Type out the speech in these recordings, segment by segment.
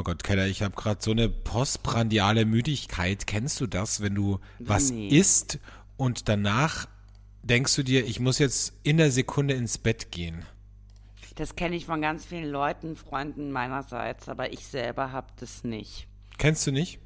Oh Gott, Keller, ich habe gerade so eine postprandiale Müdigkeit. Kennst du das, wenn du was Nee. isst und danach denkst du dir, ich muss jetzt in der Sekunde ins Bett gehen? Das kenne ich von ganz vielen Leuten, Freunden meinerseits, aber ich selber habe das nicht. Kennst du nicht?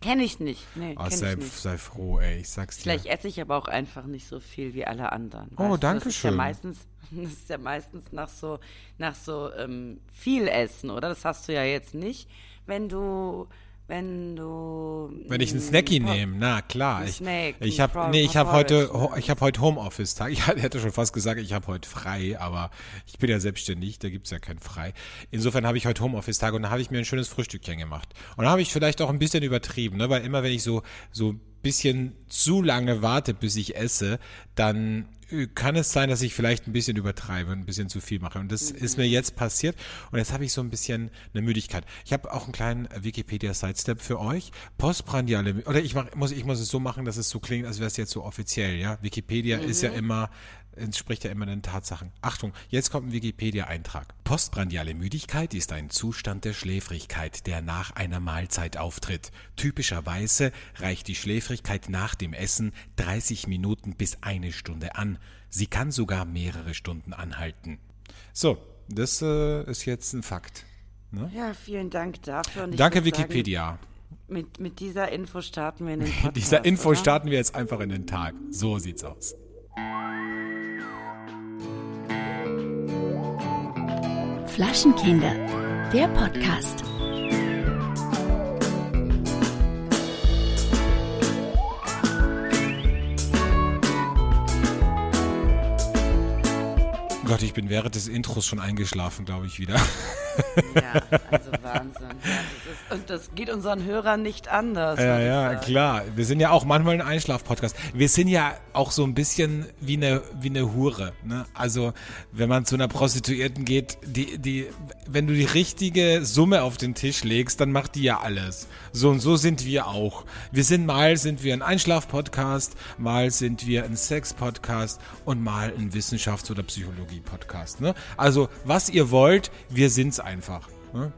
Kenne ich nicht. Nee, Oh, kenn sei, ich nicht. sei froh, ey, ich sag's dir. Vielleicht esse ich aber auch einfach nicht so viel wie alle anderen. Oh, weißt du? danke das ist ja schön. meistens, Das ist ja meistens nach so, nach so ähm, viel Essen, oder? Das hast du ja jetzt nicht, wenn du, wenn du. Wenn ich einen mm, Snacky nehme, na klar. Ich, Snack, ich habe nee, ich habe heute ich habe heute Homeoffice Tag. Ich hätte schon fast gesagt, ich habe heute frei, aber ich bin ja selbstständig, da gibt's ja kein frei. Insofern habe ich heute Homeoffice Tag und da habe ich mir ein schönes Frühstückchen gemacht. Und da habe ich vielleicht auch ein bisschen übertrieben, ne, weil immer wenn ich so so ein bisschen zu lange warte, bis ich esse, dann kann es sein, dass ich vielleicht ein bisschen übertreibe und ein bisschen zu viel mache. Und das ist mir jetzt passiert. Und jetzt habe ich so ein bisschen eine Müdigkeit. Ich habe auch einen kleinen Wikipedia-Sidestep für euch. Postprandiale, oder ich mach, muss, ich muss es so machen, dass es so klingt, als wäre es jetzt so offiziell, ja. Wikipedia ist ja immer, entspricht ja immer den Tatsachen. Achtung, jetzt kommt ein Wikipedia-Eintrag. Postprandiale Müdigkeit ist ein Zustand der Schläfrigkeit, der nach einer Mahlzeit auftritt. Typischerweise reicht die Schläfrigkeit nach dem Essen 30 Minuten bis eine Stunde an. Sie kann sogar mehrere Stunden anhalten. So, das äh, ist jetzt ein Fakt. Ja, vielen Dank dafür. Danke würd sagen, Wikipedia. mit, mit dieser Info starten wir in den Mit Podcast. dieser Info oder? starten wir jetzt einfach in den Tag. So sieht's aus. Flaschenkinder, der Podcast. Gott, ich bin während des Intros schon eingeschlafen, glaube ich, wieder. Ja, also Wahnsinn. Ja, das ist, und das geht unseren Hörern nicht anders. Ja, ja, klar. Wir sind ja auch manchmal ein Einschlaf-Podcast. Wir sind ja auch so ein bisschen wie eine, wie eine Hure. Ne? Also, wenn man zu einer Prostituierten geht, die, die, wenn du die richtige Summe auf den Tisch legst, dann macht die ja alles. So und so sind wir auch. Wir sind mal sind wir ein Einschlaf-Podcast, mal sind wir ein Sex-Podcast und mal ein Wissenschafts- oder Psychologie-Podcast. Ne? Also, was ihr wollt, wir sind's einfach. Ne?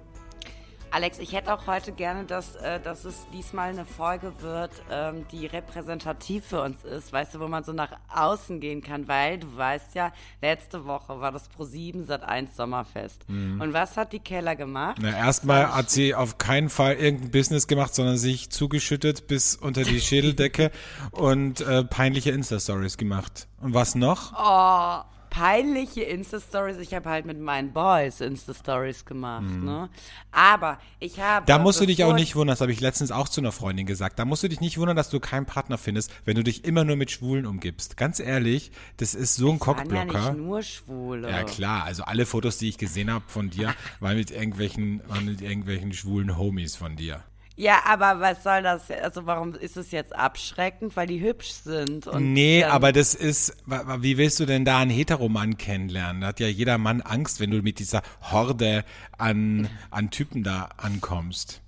Alex, ich hätte auch heute gerne, dass, äh, dass es diesmal eine Folge wird, ähm, die repräsentativ für uns ist, weißt du, wo man so nach außen gehen kann, weil du weißt ja, letzte Woche war das Pro7 Sat 1 Sommerfest. Und was hat die Keller gemacht? Na, erstmal hat sie auf keinen Fall irgendein Business gemacht, sondern sich zugeschüttet bis unter die Schädeldecke und äh, peinliche Insta-Stories gemacht. Und was noch? Oh, peinliche Insta-Stories. Ich habe halt mit meinen Boys Insta-Stories gemacht, ne? Aber ich habe. Mhm. Da musst du dich auch nicht wundern, das habe ich letztens auch zu einer Freundin gesagt. Da musst du dich nicht wundern, dass du keinen Partner findest, wenn du dich immer nur mit Schwulen umgibst. Ganz ehrlich, das ist so ein waren ja Cockblocker. nicht nur Schwule. Ja klar, also alle Fotos, die ich gesehen habe von dir, waren mit irgendwelchen, waren mit irgendwelchen schwulen Homies von dir. Ja, aber was soll das? Also warum ist es jetzt abschreckend? Weil die hübsch sind. Und Nee, aber das ist, wie willst du denn da einen Heteromann kennenlernen? Da hat ja jeder Mann Angst, wenn du mit dieser Horde an, an Typen da ankommst.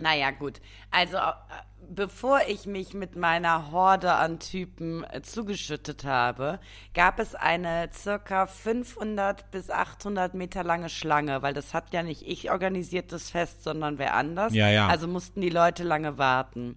Naja, gut. Also, äh, bevor ich mich mit meiner Horde an Typen äh, zugeschüttet habe, gab es eine circa 500 bis 800 Meter lange Schlange, weil das hat ja nicht ich organisiert das Fest, sondern wer anders. Ja, ja. Also mussten die Leute lange warten.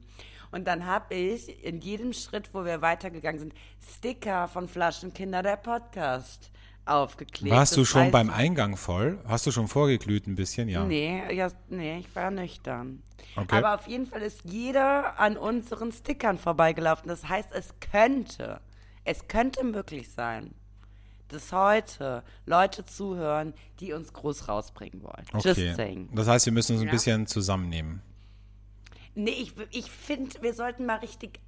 Und dann habe ich in jedem Schritt, wo wir weitergegangen sind, Sticker von Flaschenkinder der Podcast aufgeklebt. Warst du schon heißt, beim Eingang voll? Hast du schon vorgeglüht ein bisschen? Ja. Nee, ja, nee, ich war nüchtern. Okay. Aber auf jeden Fall ist jeder an unseren Stickern vorbeigelaufen. Das heißt, es könnte, es könnte möglich sein, dass heute Leute zuhören, die uns groß rausbringen wollen. Just Okay. saying. Das heißt, wir müssen uns ein Ja. bisschen zusammennehmen. Nee, ich, ich finde, wir sollten mal richtig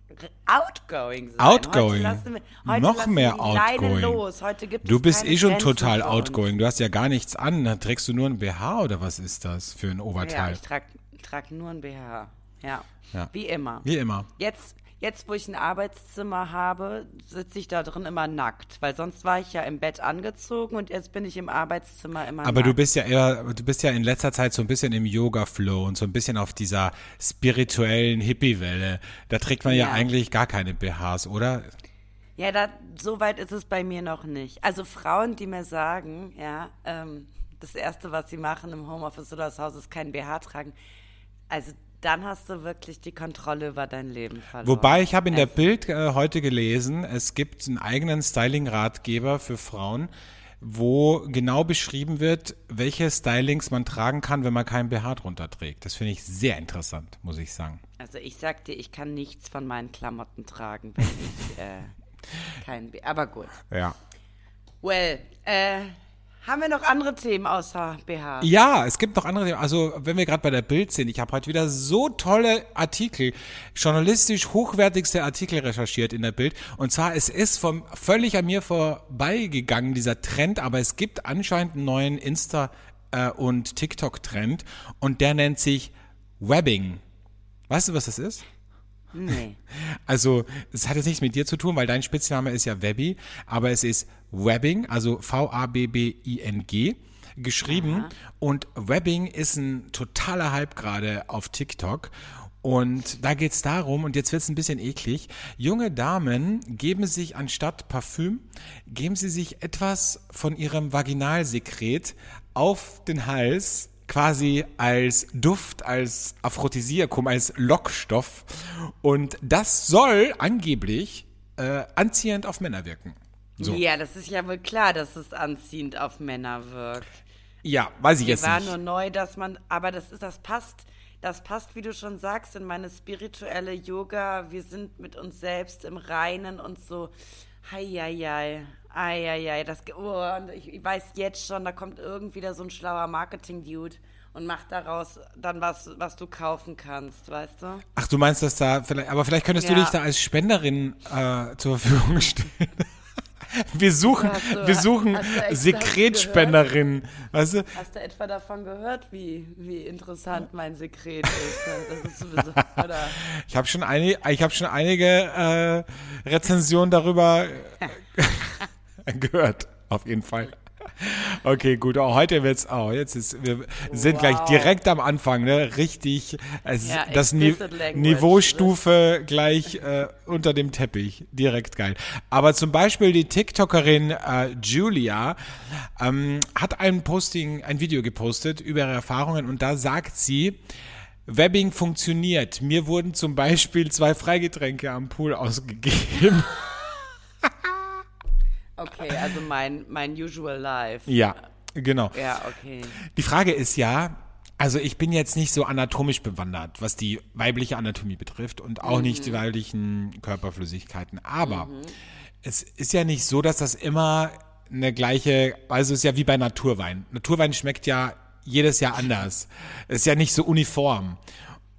outgoing sein. Outgoing. Heute wir, heute Noch mehr outgoing. los. Heute gibt Du bist eh schon Grenzen total outgoing. Du hast ja gar nichts an. Da trägst du nur ein BH oder was ist das für ein Ja, Oberteil? ich trage trag nur ein BH. Ja. Ja. Wie immer. Wie immer. Jetzt, jetzt, wo ich ein Arbeitszimmer habe, sitze ich da drin immer nackt, weil sonst war ich ja im Bett angezogen und jetzt bin ich im Arbeitszimmer immer Aber nackt. du bist ja eher, du bist ja in letzter Zeit so ein bisschen im Yoga-Flow und so ein bisschen auf dieser spirituellen Hippie-Welle. Da trägt man ja. Ja. eigentlich gar keine BHs, oder? Ja, da, so weit ist es bei mir noch nicht. Also Frauen, die mir sagen, ja, ähm, das Erste, was sie machen im Homeoffice oder zu Hause, ist kein BH tragen. Also dann hast du wirklich die Kontrolle über dein Leben verloren. Wobei ich habe in der Bild äh, heute gelesen, es gibt einen eigenen Styling-Ratgeber für Frauen, wo genau beschrieben wird, welche Stylings man tragen kann, wenn man kein BH drunter trägt. Das finde ich sehr interessant, muss ich sagen. Also ich sag dir, ich kann nichts von meinen Klamotten tragen, wenn ich äh, kein B. Aber gut. Ja. Well, äh, haben wir noch andere Themen außer BH? Ja, es gibt noch andere Themen. Also, wenn wir gerade bei der Bild sind, ich habe heute wieder so tolle Artikel, journalistisch hochwertigste Artikel recherchiert in der Bild. Und zwar, es ist vom, völlig an mir vorbeigegangen, dieser Trend, aber es gibt anscheinend einen neuen Insta- äh, und TikTok-Trend und der nennt sich Webbing. Weißt du, was das ist? Nee. Also, es hat jetzt nichts mit dir zu tun, weil dein Spitzname ist ja Webby, aber es ist Webbing, also V-A-B-B-I-N-G, geschrieben. Und Webbing ist ein totaler Hype gerade auf TikTok. Und da geht's darum, und jetzt wird's ein bisschen eklig, junge Damen geben sich anstatt Parfüm, geben sie sich etwas von ihrem Vaginalsekret auf den Hals, quasi als Duft, als Aphrodisiakum, als Lockstoff. Und das soll angeblich äh, anziehend auf Männer wirken. So. Ja, das ist ja wohl klar, dass es anziehend auf Männer wirkt. Ja, weiß ich Mir jetzt war nicht. nur neu, dass man, aber das ist, das passt, das passt, wie du schon sagst, in meine spirituelle Yoga. Wir sind mit uns selbst im Reinen und so. Heieiei, eieiei, das, oh, und ich, ich weiß jetzt schon, da kommt irgendwie da so ein schlauer Marketing-Dude und macht daraus dann was, was du kaufen kannst, weißt du? Ach, du meinst, dass da vielleicht, aber vielleicht könntest du Ja. dich da als Spenderin äh, zur Verfügung stellen. Wir suchen, du- wir suchen du Sekretspenderinnen. Weißt du? Hast du etwa davon gehört, wie, wie interessant mein Sekret ist? Das ist sowieso? Ich habe schon, einige, ich hab schon einige äh, Rezensionen darüber gehört, auf jeden Fall. Okay, gut. Auch heute wird's auch. Jetzt ist, wir sind gleich Wow. direkt am Anfang, ne? Richtig. Es, Ja, das Ni language. Niveaustufe gleich äh, unter dem Teppich. Direkt geil. Aber zum Beispiel die TikTokerin äh, Julia ähm, hat ein Posting, ein Video gepostet über ihre Erfahrungen und da sagt sie, Webbing funktioniert. Mir wurden zum Beispiel zwei Freigetränke am Pool ausgegeben. Okay, also mein, mein usual life. ja, genau. Ja, okay. Die Frage ist ja, also ich bin jetzt nicht so anatomisch bewandert, was die weibliche Anatomie betrifft und auch nicht die weiblichen Körperflüssigkeiten. Aber es ist ja nicht so, dass das immer eine gleiche, also es ist ja wie bei Naturwein. Naturwein schmeckt ja jedes Jahr anders. Es ist ja nicht so uniform.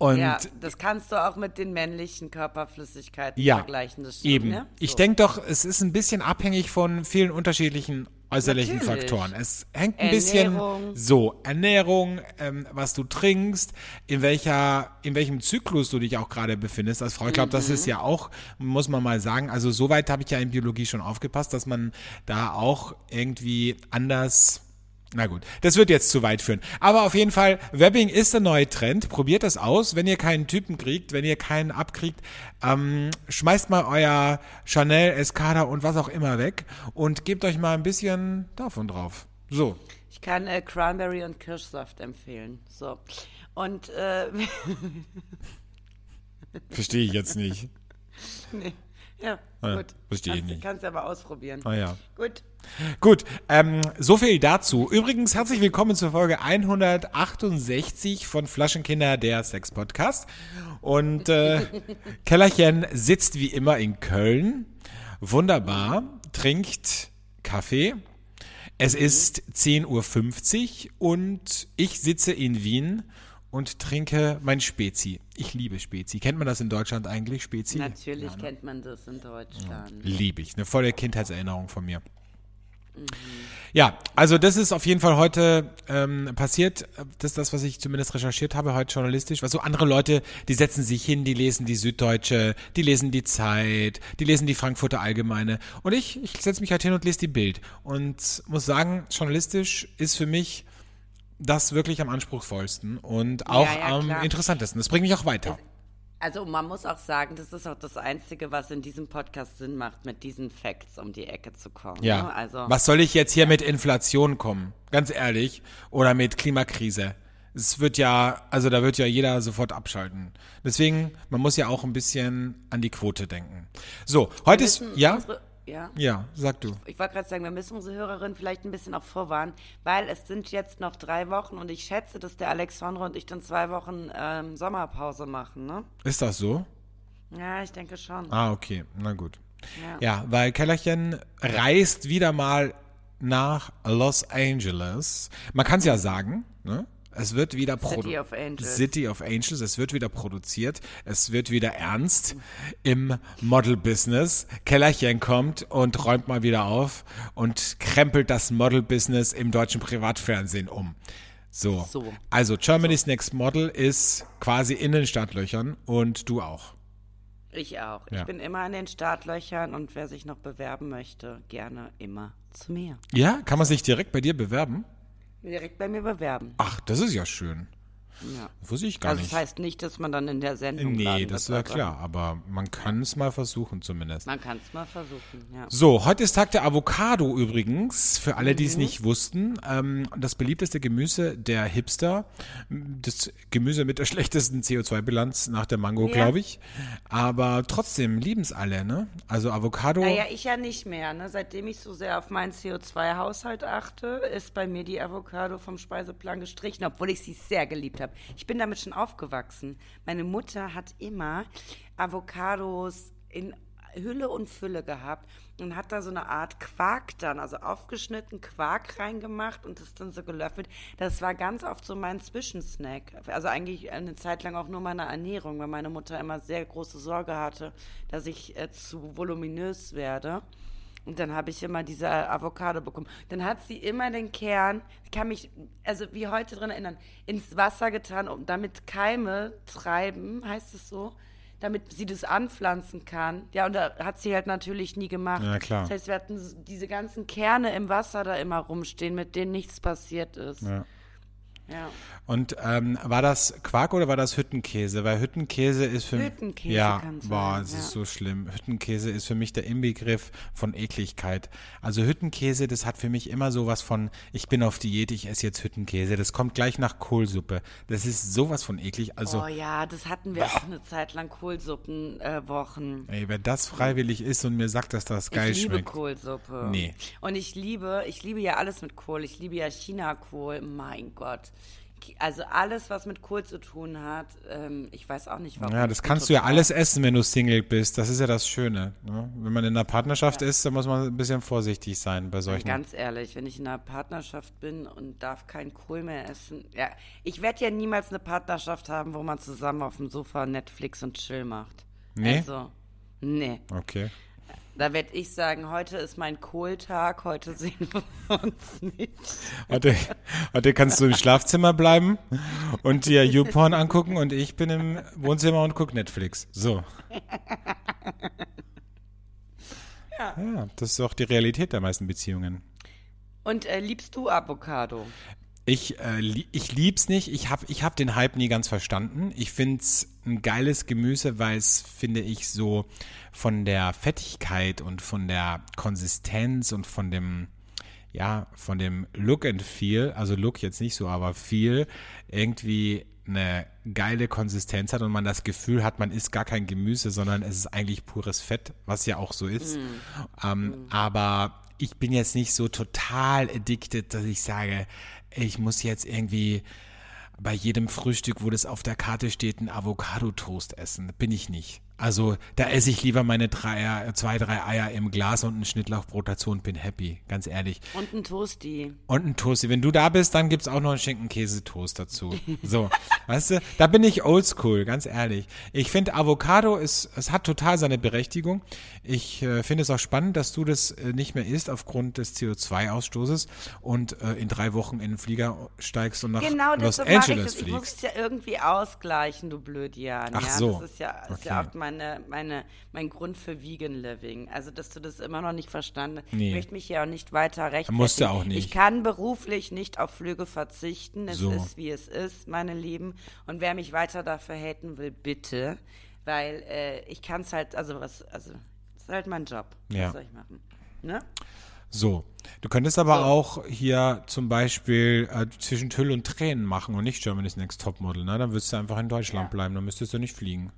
Und ja, das kannst du auch mit den männlichen Körperflüssigkeiten Ja, vergleichen. Das stimmt, Eben. Ne? Ich So. denke doch, es ist ein bisschen abhängig von vielen unterschiedlichen äußerlichen Natürlich. Faktoren. Es hängt ein bisschen Ernährung. so Ernährung, ähm, was du trinkst, in welcher, in welchem Zyklus du dich auch gerade befindest als Frau. Ich glaube, das Mhm. ist ja auch, muss man mal sagen. Also soweit habe ich ja in Biologie schon aufgepasst, dass man da auch irgendwie anders na gut, das wird jetzt zu weit führen. Aber auf jeden Fall, Webbing ist der neue Trend. Probiert das aus. Wenn ihr keinen Typen kriegt, wenn ihr keinen abkriegt, ähm, schmeißt mal euer Chanel, Escada und was auch immer weg und gebt euch mal ein bisschen davon drauf. So. Ich kann äh, Cranberry und Kirschsaft empfehlen. So. Und äh, Verstehe ich jetzt nicht. nee. Ja, Ah, gut. verstehe ich kannst, nicht. Kannst du aber ausprobieren. Ah ja. Gut. Gut, ähm, so viel dazu. Übrigens, herzlich willkommen zur Folge 168 von Flaschenkinder, der Sex-Podcast. Und äh, Kellerchen sitzt wie immer in Köln. Wunderbar, trinkt Kaffee. Es ist 10.50 Uhr und ich sitze in Wien und trinke mein Spezi. Ich liebe Spezi. Kennt man das in Deutschland eigentlich, Spezi? Natürlich kennt man das in Deutschland. Liebe ich. Eine volle Kindheitserinnerung von mir. Ja, also das ist auf jeden Fall heute ähm, passiert. Das ist das, was ich zumindest recherchiert habe, heute journalistisch. Weil so andere Leute, die setzen sich hin, die lesen die Süddeutsche, die lesen die Zeit, die lesen die Frankfurter Allgemeine. Und ich, ich setze mich halt hin und lese die Bild. Und muss sagen, journalistisch ist für mich das wirklich am anspruchsvollsten und auch ja, am klar. interessantesten. Das bringt mich auch weiter. Also man muss auch sagen, das ist auch das Einzige, was in diesem Podcast Sinn macht, mit diesen Facts um die Ecke zu kommen. Ja. Ne? Also Was soll ich jetzt hier mit Inflation kommen? Ganz ehrlich. Oder mit Klimakrise. Es wird ja, also da wird ja jeder sofort abschalten. Deswegen, man muss ja auch ein bisschen an die Quote denken. So, heute ist, müssen ja? unsere- ja. Ja, sag du. Ich wollte gerade sagen, wir müssen unsere Hörerinnen vielleicht ein bisschen auch vorwarnen, weil es sind jetzt noch drei Wochen und ich schätze, dass der Alexandre und ich dann zwei Wochen ähm, Sommerpause machen, ne? Ist das so? Ja, ich denke schon. Ah, okay, na gut. Ja. Ja, weil Kellerchen reist wieder mal nach Los Angeles. Man kann es ja sagen, ne? Es wird wieder produ- City of Angels. Es wird wieder produziert. Es wird wieder ernst im Model-Business. Kellerchen kommt und räumt mal wieder auf und krempelt das Model-Business im deutschen Privatfernsehen um. So. So. Also Germany's Next Model ist quasi in den Startlöchern und du auch. Ich auch. Ja. Ich bin immer an den Startlöchern und wer sich noch bewerben möchte, gerne immer zu mir. Ja, kann man sich direkt bei dir bewerben? Direkt bei mir bewerben. Ach, das ist ja schön. Ja. Wusste ich gar Also nicht. das heißt nicht, dass man dann in der Sendung nee, das ist ja klar, aber man kann es mal versuchen zumindest. Man kann es mal versuchen, ja. So, heute ist Tag der Avocado übrigens, für alle, Mhm. die es nicht wussten. Ähm, das beliebteste Gemüse der Hipster. Das Gemüse mit der schlechtesten CO2-Bilanz nach der Mango, Ja. glaube ich. Aber trotzdem lieben es alle, ne? Also Avocado. Naja, ich ja nicht mehr. Ne? Seitdem ich so sehr auf meinen CO2-Haushalt achte, ist bei mir die Avocado vom Speiseplan gestrichen, obwohl ich sie sehr geliebt habe. Ich bin damit schon aufgewachsen. Meine Mutter hat immer Avocados in Hülle und Fülle gehabt und hat da so eine Art Quark dann, also aufgeschnitten Quark reingemacht und das dann so gelöffelt. Das war ganz oft so mein Zwischensnack. Also eigentlich eine Zeit lang auch nur meine Ernährung, weil meine Mutter immer sehr große Sorge hatte, dass ich äh, zu voluminös werde. Und dann habe ich immer diese Avocado bekommen. Dann hat sie immer den Kern, ich kann mich, also wie heute drin erinnern, ins Wasser getan, um damit Keime treiben, heißt es so, damit sie das anpflanzen kann. Ja, und da hat sie halt natürlich nie gemacht. Ja, klar. Das heißt, wir hatten diese ganzen Kerne im Wasser da immer rumstehen, mit denen nichts passiert ist. Ja. Ja. Und ähm, war das Quark oder war das Hüttenkäse? Weil Hüttenkäse ist für Hüttenkäse ja, boah, es ja. ist so schlimm. Hüttenkäse ist für mich der Inbegriff von Ekligkeit. Also Hüttenkäse, das hat für mich immer sowas von, ich bin auf Diät, ich esse jetzt Hüttenkäse. Das kommt gleich nach Kohlsuppe. Das ist sowas von eklig. Also, oh ja, das hatten wir auch eine Zeit lang Kohlsuppenwochen. Äh, ey, wer das freiwillig isst und mir sagt, dass das geil ich liebe schmeckt. Kohlsuppe. Nee. Und ich liebe, ich liebe ja alles mit Kohl. Ich liebe ja Chinakohl. Mein Gott. Also alles, was mit Kohl zu tun hat, ähm, ich weiß auch nicht warum. Ja, das kannst du ja alles essen, wenn du Single bist. Das ist ja das Schöne. Ne? Wenn man in einer Partnerschaft ist, dann muss man ein bisschen vorsichtig sein bei solchen. Ganz ehrlich, wenn ich in einer Partnerschaft bin und darf kein Kohl mehr essen. Ja, ich werde ja niemals eine Partnerschaft haben, wo man zusammen auf dem Sofa Netflix und Chill macht. Nee? Also, nee. Okay. Da werde ich sagen, heute ist mein Kohltag, heute sehen wir uns nicht. Heute, heute kannst du im Schlafzimmer bleiben und dir YouPorn angucken und ich bin im Wohnzimmer und guck Netflix. So. Ja. das ist auch die Realität der meisten Beziehungen. Und äh, liebst du Avocado? Ich, äh, li ich lieb's nicht. Ich hab, ich hab den Hype nie ganz verstanden. Ich find's ein geiles Gemüse, weil es, finde ich, so von der Fettigkeit und von der Konsistenz und von dem, ja, von dem Look and Feel, also Look jetzt nicht so, aber Feel, irgendwie eine geile Konsistenz hat und man das Gefühl hat, man isst gar kein Gemüse, sondern es ist eigentlich pures Fett, was ja auch so ist. Ähm, Aber ich bin jetzt nicht so total addicted, dass ich sage, ich muss jetzt irgendwie bei jedem Frühstück, wo das auf der Karte steht, einen Avocado-Toast essen. Bin ich nicht. Also da esse ich lieber meine drei, zwei, drei Eier im Glas und ein Schnittlauchbrot dazu und bin happy, ganz ehrlich. Und ein Toasty. Und ein Toast. Wenn du da bist, dann gibt's auch noch einen Schinken-Käse-Toast dazu. So, weißt du, da bin ich oldschool, ganz ehrlich. Ich finde, Avocado ist, es hat total seine Berechtigung. Ich äh, finde es auch spannend, dass du das äh, nicht mehr isst aufgrund des CO2-Ausstoßes und äh, in drei Wochen in den Flieger steigst und nach Genau, Los mache ich Angeles das. Ich muss fliegst. es ja irgendwie ausgleichen, du Blödjan. Ach ja, so. Das ist ja, ist Okay. ja auch meine, meine, mein Grund für Vegan Living. Also, dass du das immer noch nicht verstanden hast. Nee. Ich möchte mich ja auch nicht weiter rechtfertigen. Musst du auch nicht. Ich kann beruflich nicht auf Flüge verzichten. Es So. ist, wie es ist, meine Lieben. Und wer mich weiter dafür haten will, bitte. Weil äh, ich kann es halt, also was, also, das ist halt mein Job. Ja. Was soll ich machen? Ne? So. Du könntest aber So. auch hier zum Beispiel äh, zwischen Tüll und Tränen machen und nicht Germany's Next Topmodel, ne? Dann würdest du einfach in Deutschland Ja. bleiben, dann müsstest du nicht fliegen.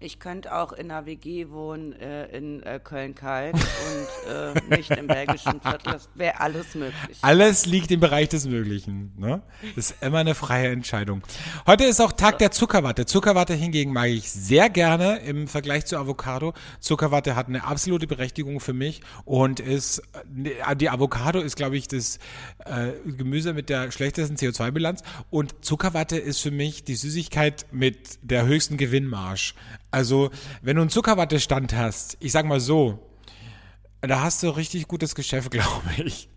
Ich könnte auch in einer WG wohnen äh, in äh, Köln-Kalk und äh, nicht im belgischen Viertel. Das wäre alles möglich. Alles liegt im Bereich des Möglichen. Ne? Das ist immer eine freie Entscheidung. Heute ist auch Tag der Zuckerwatte. Zuckerwatte hingegen mag ich sehr gerne im Vergleich zu Avocado. Zuckerwatte hat eine absolute Berechtigung für mich und ist äh, die Avocado ist, glaube ich, das äh, Gemüse mit der schlechtesten CO2-Bilanz und Zuckerwatte ist für mich die Süßigkeit mit der höchsten Gewinnmarge. Also, wenn du einen Zuckerwattestand hast, ich sag mal so, da hast du richtig gutes Geschäft, glaube ich.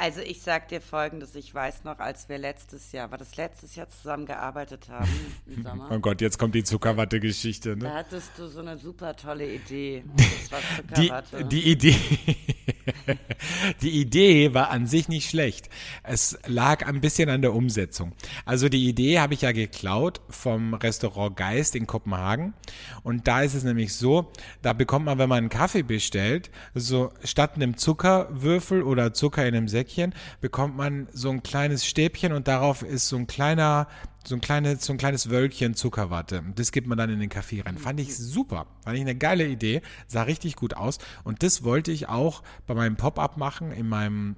Also ich sag dir folgendes, ich weiß noch, als wir letztes Jahr, war das letztes Jahr zusammengearbeitet haben im Sommer, Oh Gott, jetzt kommt die Zuckerwatte-Geschichte. da Ne? hattest du so eine super tolle Idee. Das war Die, Zuckerwatte. die Idee, die Idee war an sich nicht schlecht. Es lag ein bisschen an der Umsetzung. Also die Idee habe ich ja geklaut vom Restaurant Geist in Kopenhagen. Und da ist es nämlich so, da bekommt man, wenn man einen Kaffee bestellt, so statt einem Zuckerwürfel oder Zucker in einem Säckchen, bekommt man so ein kleines Stäbchen und darauf ist so ein kleiner so ein, kleines, so ein kleines Wölkchen Zuckerwatte. Das gibt man dann in den Kaffee rein. Fand ich super. Fand ich eine geile Idee. Sah richtig gut aus. Und das wollte ich auch bei meinem Pop-up machen in meinem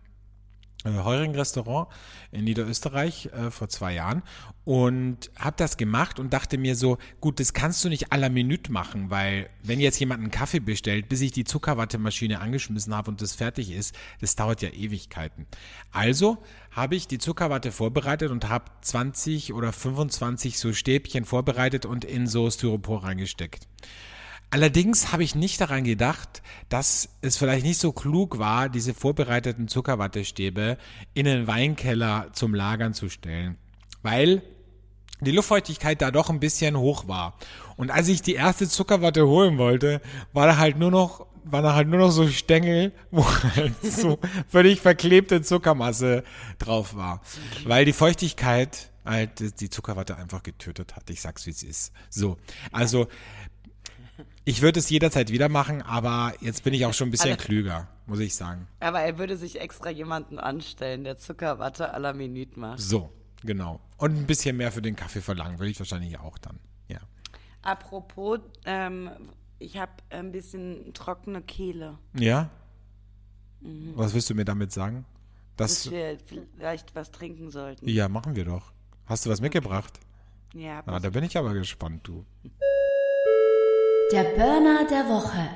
äh, Heuring-Restaurant in Niederösterreich äh, vor zwei Jahren und habe das gemacht und dachte mir so, gut, das kannst du nicht à la Minute machen, weil wenn jetzt jemand einen Kaffee bestellt, bis ich die Zuckerwattemaschine angeschmissen habe und das fertig ist, das dauert ja Ewigkeiten. Also habe ich die Zuckerwatte vorbereitet und habe 20 oder 25 so Stäbchen vorbereitet und in so Styropor reingesteckt. Allerdings habe ich nicht daran gedacht, dass es vielleicht nicht so klug war, diese vorbereiteten Zuckerwattestäbe in den Weinkeller zum Lagern zu stellen, weil die Luftfeuchtigkeit da doch ein bisschen hoch war. Und als ich die erste Zuckerwatte holen wollte, war da halt nur noch waren da halt nur noch so Stängel, wo halt so völlig verklebte Zuckermasse drauf war. Weil die Feuchtigkeit halt die Zuckerwatte einfach getötet hat. Ich sag's wie es ist. So. Also ich würde es jederzeit wieder machen, aber jetzt bin ich auch schon ein bisschen klüger, muss ich sagen. Aber er würde sich extra jemanden anstellen, der Zuckerwatte à la Minute macht. So, genau. Und ein bisschen mehr für den Kaffee verlangen, würde ich wahrscheinlich auch dann. Ja. Apropos, ähm, ich habe ein bisschen trockene Kehle. Ja? Was willst du mir damit sagen? Dass Das, wir vielleicht was trinken sollten. ja, machen wir doch. Hast du was mitgebracht? Ja, Na, da bin ich aber gespannt, du. Der Burner der Woche.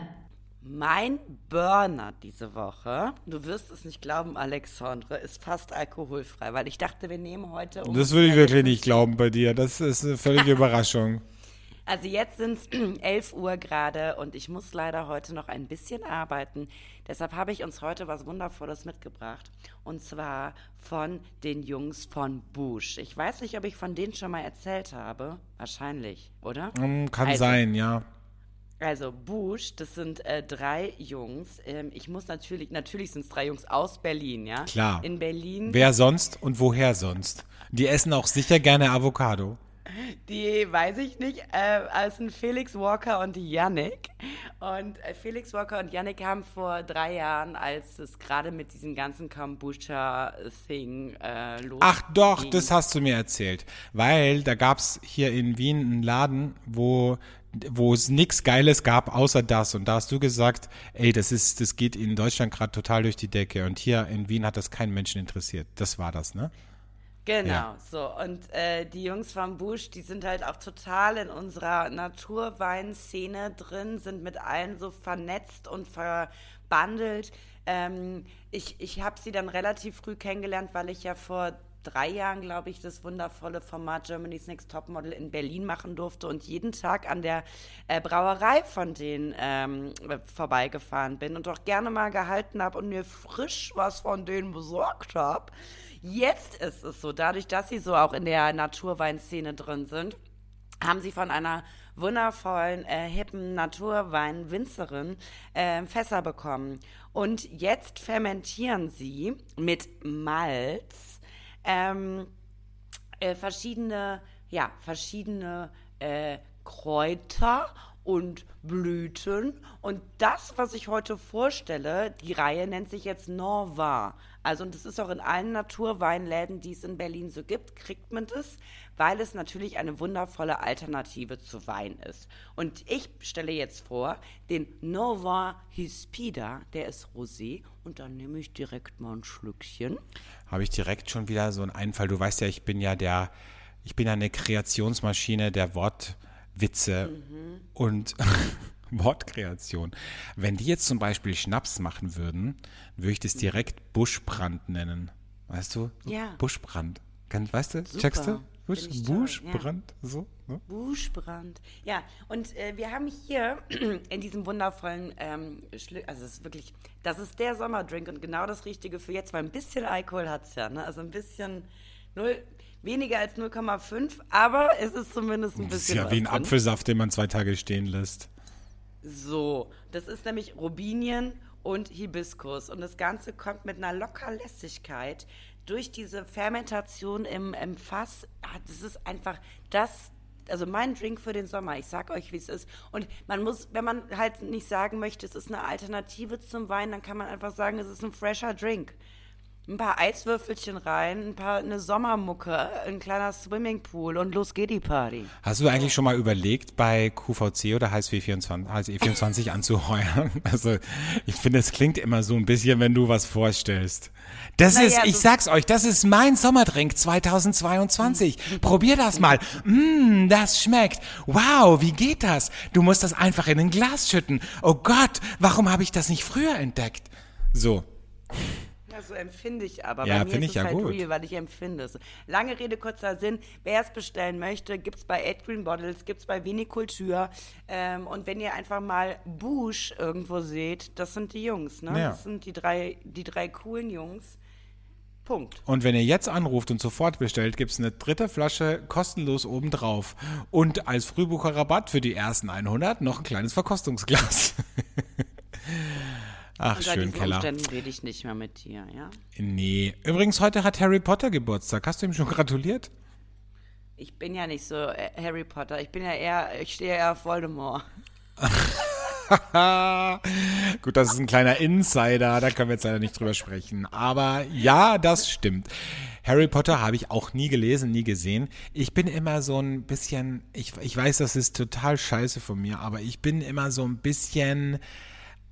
Mein Burner diese Woche, du wirst es nicht glauben, Alexandre, ist fast alkoholfrei, weil ich dachte, wir nehmen heute um. Das würde ich wirklich nicht glauben bei dir. Das ist eine völlige Überraschung. Also jetzt sind es 11 Uhr gerade und ich muss leider heute noch ein bisschen arbeiten. Deshalb habe ich uns heute was Wundervolles mitgebracht. Und zwar von den Jungs von Bush. Ich weiß nicht, ob ich von denen schon mal erzählt habe. Wahrscheinlich, oder? Hm, Kann Also- sein, ja. Also Bush, das sind äh, drei Jungs. Ähm, ich muss natürlich, natürlich sind es drei Jungs aus Berlin, ja? Klar. In Berlin. Wer sonst und woher sonst? Die essen auch sicher gerne Avocado. Die weiß ich nicht. Äh, es sind Felix Walker und Yannick. Und äh, Felix Walker und Yannick haben vor drei Jahren, als es gerade mit diesem ganzen Kombucha-Thing äh, losging. Ach doch, das hast du mir erzählt. Weil da gab's hier in Wien einen Laden, wo wo es nichts Geiles gab, außer das. Und da hast du gesagt, ey, das ist, das geht in Deutschland gerade total durch die Decke. Und hier in Wien hat das keinen Menschen interessiert. Das war das, ne? Genau, Ja. so. Und äh, die Jungs vom Busch, die sind halt auch total in unserer Naturweinszene drin, sind mit allen so vernetzt und verbandelt. Ähm, ich ich habe sie dann relativ früh kennengelernt, weil ich ja vor drei Jahren, glaube ich, das wundervolle Format Germany's Next Topmodel in Berlin machen durfte und jeden Tag an der äh, Brauerei von denen ähm, äh, vorbeigefahren bin und auch gerne mal gehalten habe und mir frisch was von denen besorgt habe. Jetzt ist es so, dadurch, dass sie so auch in der Naturweinszene drin sind, haben sie von einer wundervollen, äh, hippen Naturwein-Winzerin äh, Fässer bekommen. Und jetzt fermentieren sie mit Malz ähm, äh, verschiedene, ja, verschiedene äh, Kräuter und Blüten. Und das, was ich heute vorstelle, die Reihe nennt sich jetzt Norva. Also, und das ist auch in allen Naturweinläden, die es in Berlin so gibt, kriegt man das, weil es natürlich eine wundervolle Alternative zu Wein ist. Und ich stelle jetzt vor, den Nova Hispida, der ist rosé. Und dann nehme ich direkt mal ein Schlückchen. Habe ich direkt schon wieder so einen Einfall. Du weißt ja, ich bin ja der, ich bin ja eine Kreationsmaschine der Wortwitze Mhm. und Wortkreation. Wenn die jetzt zum Beispiel Schnaps machen würden, würde ich das direkt Buschbrand nennen. Weißt du? Ja. Buschbrand. Weißt du? Super. Checkst du? Busch, Buschbrand. So. Ne? Buschbrand. Ja, und äh, wir haben hier in diesem wundervollen, ähm, also es ist wirklich, das ist der Sommerdrink und genau das Richtige für jetzt, weil ein bisschen Alkohol hat es ja, ne? Also ein bisschen, null, weniger als 0,5, aber es ist zumindest ein Das ist bisschen ja wie ein drin. Apfelsaft, den man zwei Tage stehen lässt. So, das ist nämlich Robinien und Hibiskus. Und das Ganze kommt mit einer Lockerlässigkeit durch diese Fermentation im, im Fass. Ah, das ist einfach das, also mein Drink für den Sommer. Ich sag euch, wie es ist. Und man muss, wenn man halt nicht sagen möchte, es ist eine Alternative zum Wein, dann kann man einfach sagen, es ist ein fresher Drink. Ein paar Eiswürfelchen rein, ein paar, eine Sommermucke, ein kleiner Swimmingpool und los geht die Party. Hast du eigentlich schon mal überlegt, bei QVC oder HSW24, HSE24 anzuheuern? Also, ich finde, es klingt immer so ein bisschen, wenn du was vorstellst. Das Naja, ist, ich so- sag's euch, das ist mein Sommerdrink 2022. Probier das mal. Mm, das schmeckt. Wow, wie geht das? Du musst das einfach in ein Glas schütten. Oh Gott, warum habe ich das nicht früher entdeckt? So. Ja, so empfinde ich aber. Ja, Bei mir finde ich es ja halt gut. real, weil ich empfinde es. Lange Rede, kurzer Sinn. Wer es bestellen möchte, gibt es bei Eight Green Bottles, gibt es bei Vinikultur. Ähm, und wenn ihr einfach mal Bush irgendwo seht, das sind die Jungs, ne? Ja. Das sind die drei, die drei coolen Jungs. Punkt. Und wenn ihr jetzt anruft und sofort bestellt, gibt's eine dritte Flasche kostenlos obendrauf. Und als Frühbucherrabatt für die ersten 100 noch ein kleines Verkostungsglas. Ach, Unter schön, diesen Keller. Umständen rede ich nicht mehr mit dir, ja? Nee. Übrigens, heute hat Harry Potter Geburtstag. Hast du ihm schon gratuliert? Ich bin ja nicht so äh, Harry Potter. Ich bin ja eher, ich stehe eher auf Voldemort. Gut, das ist ein kleiner Insider, da können wir jetzt leider nicht drüber sprechen. Aber ja, das stimmt. Harry Potter habe ich auch nie gelesen, nie gesehen. Ich bin immer so ein bisschen, ich, ich weiß, das ist total scheiße von mir, aber ich bin immer so ein bisschen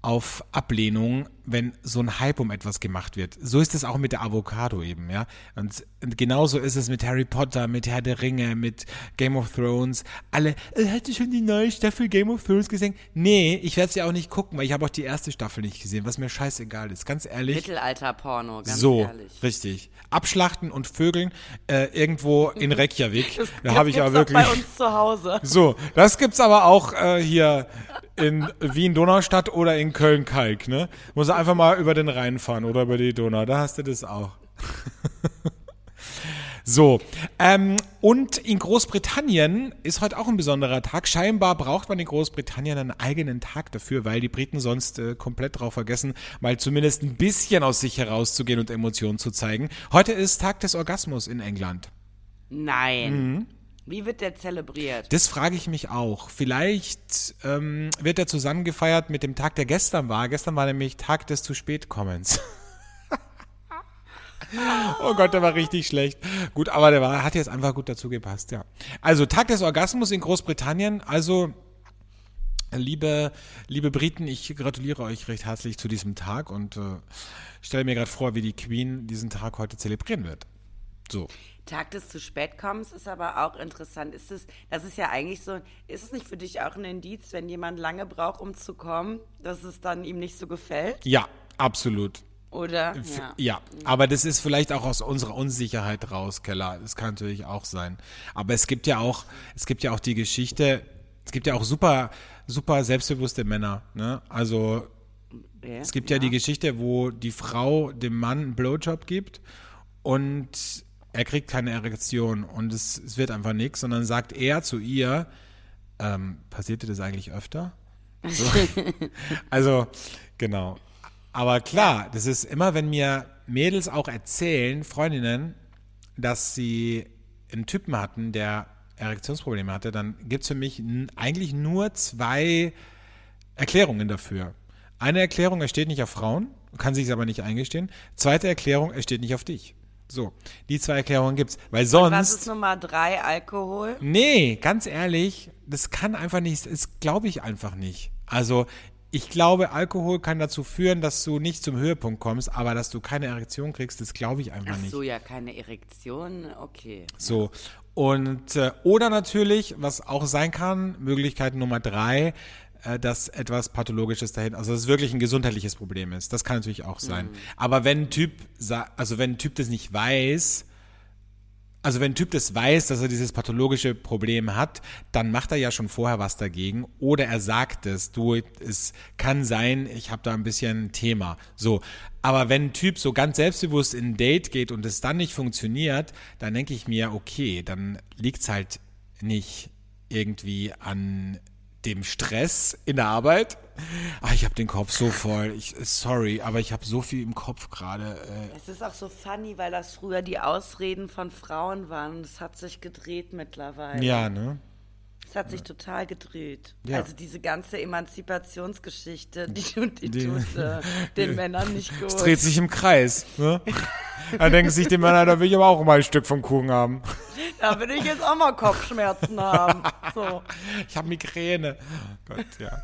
auf Ablehnung, wenn so ein Hype um etwas gemacht wird. So ist es auch mit der Avocado eben, ja. Und, und genauso ist es mit Harry Potter, mit Herr der Ringe, mit Game of Thrones. Alle, äh, hast du schon die neue Staffel Game of Thrones gesehen? Nee, ich werde sie auch nicht gucken, weil ich habe auch die erste Staffel nicht gesehen, was mir scheißegal ist. Ganz ehrlich. Mittelalter-Porno, ganz so, ehrlich. richtig. Abschlachten und Vögeln äh, irgendwo in Reykjavik. da Das habe ich aber auch wirklich. bei uns zu Hause. So, das gibt's aber auch äh, hier in Wien-Donaustadt oder in Köln-Kalk, ne? Muss einfach mal über den Rhein fahren oder über die Donau, da hast du das auch. so, ähm, und in Großbritannien ist heute auch ein besonderer Tag. Scheinbar braucht man in Großbritannien einen eigenen Tag dafür, weil die Briten sonst äh, komplett drauf vergessen, mal zumindest ein bisschen aus sich herauszugehen und Emotionen zu zeigen. Heute ist Tag des Orgasmus in England. Nein. Mhm. Wie wird der zelebriert? Das frage ich mich auch. Vielleicht ähm, wird er zusammen gefeiert mit dem Tag, der gestern war. Gestern war nämlich Tag des zu spät kommens. oh Gott, der war richtig schlecht. Gut, aber der war, hat jetzt einfach gut dazu gepasst, ja. Also Tag des Orgasmus in Großbritannien. Also liebe, liebe Briten, ich gratuliere euch recht herzlich zu diesem Tag und äh, stelle mir gerade vor, wie die Queen diesen Tag heute zelebrieren wird. So. Tag des zu spät kommens ist aber auch interessant. Ist es, das ist ja eigentlich so, ist es nicht für dich auch ein Indiz, wenn jemand lange braucht, um zu kommen, dass es dann ihm nicht so gefällt? Ja, absolut. Oder? F- Ja. Ja, aber das ist vielleicht auch aus unserer Unsicherheit raus, Keller. Das kann natürlich auch sein. Aber es gibt ja auch, es gibt ja auch die Geschichte, es gibt ja auch super, super selbstbewusste Männer. Ne? Also Ja, es gibt ja. die Geschichte, wo die Frau dem Mann einen Blowjob gibt und er kriegt keine Erektion und es, es wird einfach nichts, sondern sagt er zu ihr, ähm, passiert dir das eigentlich öfter? So. also, genau. Aber klar, das ist immer, wenn mir Mädels auch erzählen, Freundinnen, dass sie einen Typen hatten, der Erektionsprobleme hatte, dann gibt es für mich eigentlich nur zwei Erklärungen dafür. Eine Erklärung, er steht nicht auf Frauen, kann sich aber nicht eingestehen. Zweite Erklärung, er steht nicht auf dich. So, die zwei Erklärungen gibt's, weil sonst Was ist Nummer drei? Alkohol? Nee, ganz ehrlich, das kann einfach nicht, das glaube ich einfach nicht. Also, ich glaube, Alkohol kann dazu führen, dass du nicht zum Höhepunkt kommst, aber dass du keine Erektion kriegst, das glaube ich einfach Ach nicht. so, ja, keine Erektion. Okay. So. Und, äh, oder natürlich, was auch sein kann, Möglichkeit Nummer drei, dass etwas Pathologisches dahin, also dass es wirklich ein gesundheitliches Problem ist. Das kann natürlich auch sein. Aber wenn ein Typ, also wenn ein Typ das nicht weiß, also wenn ein Typ das weiß, dass er dieses pathologische Problem hat, dann macht er ja schon vorher was dagegen oder er sagt es, du, es kann sein, ich habe da ein bisschen ein Thema. So, aber wenn ein Typ so ganz selbstbewusst in ein Date geht und es dann nicht funktioniert, dann denke ich mir, okay, dann liegt's halt nicht irgendwie an dem Stress in der Arbeit. Ah, ich habe den Kopf so voll. Ich, sorry, aber ich habe so viel im Kopf gerade. Äh, Es ist auch so funny, weil das früher die Ausreden von Frauen waren. Es hat sich gedreht mittlerweile. ja, ne? Es hat sich total gedreht. Ja. Also diese ganze Emanzipationsgeschichte, die, die, Die- tut äh, den Männern nicht gut. Es dreht sich im Kreis. Ne? da denken sich die Männer, da will ich aber auch mal ein Stück vom Kuchen haben. Da will ich jetzt auch mal Kopfschmerzen haben. So, Ich habe Migräne. Oh Gott, ja.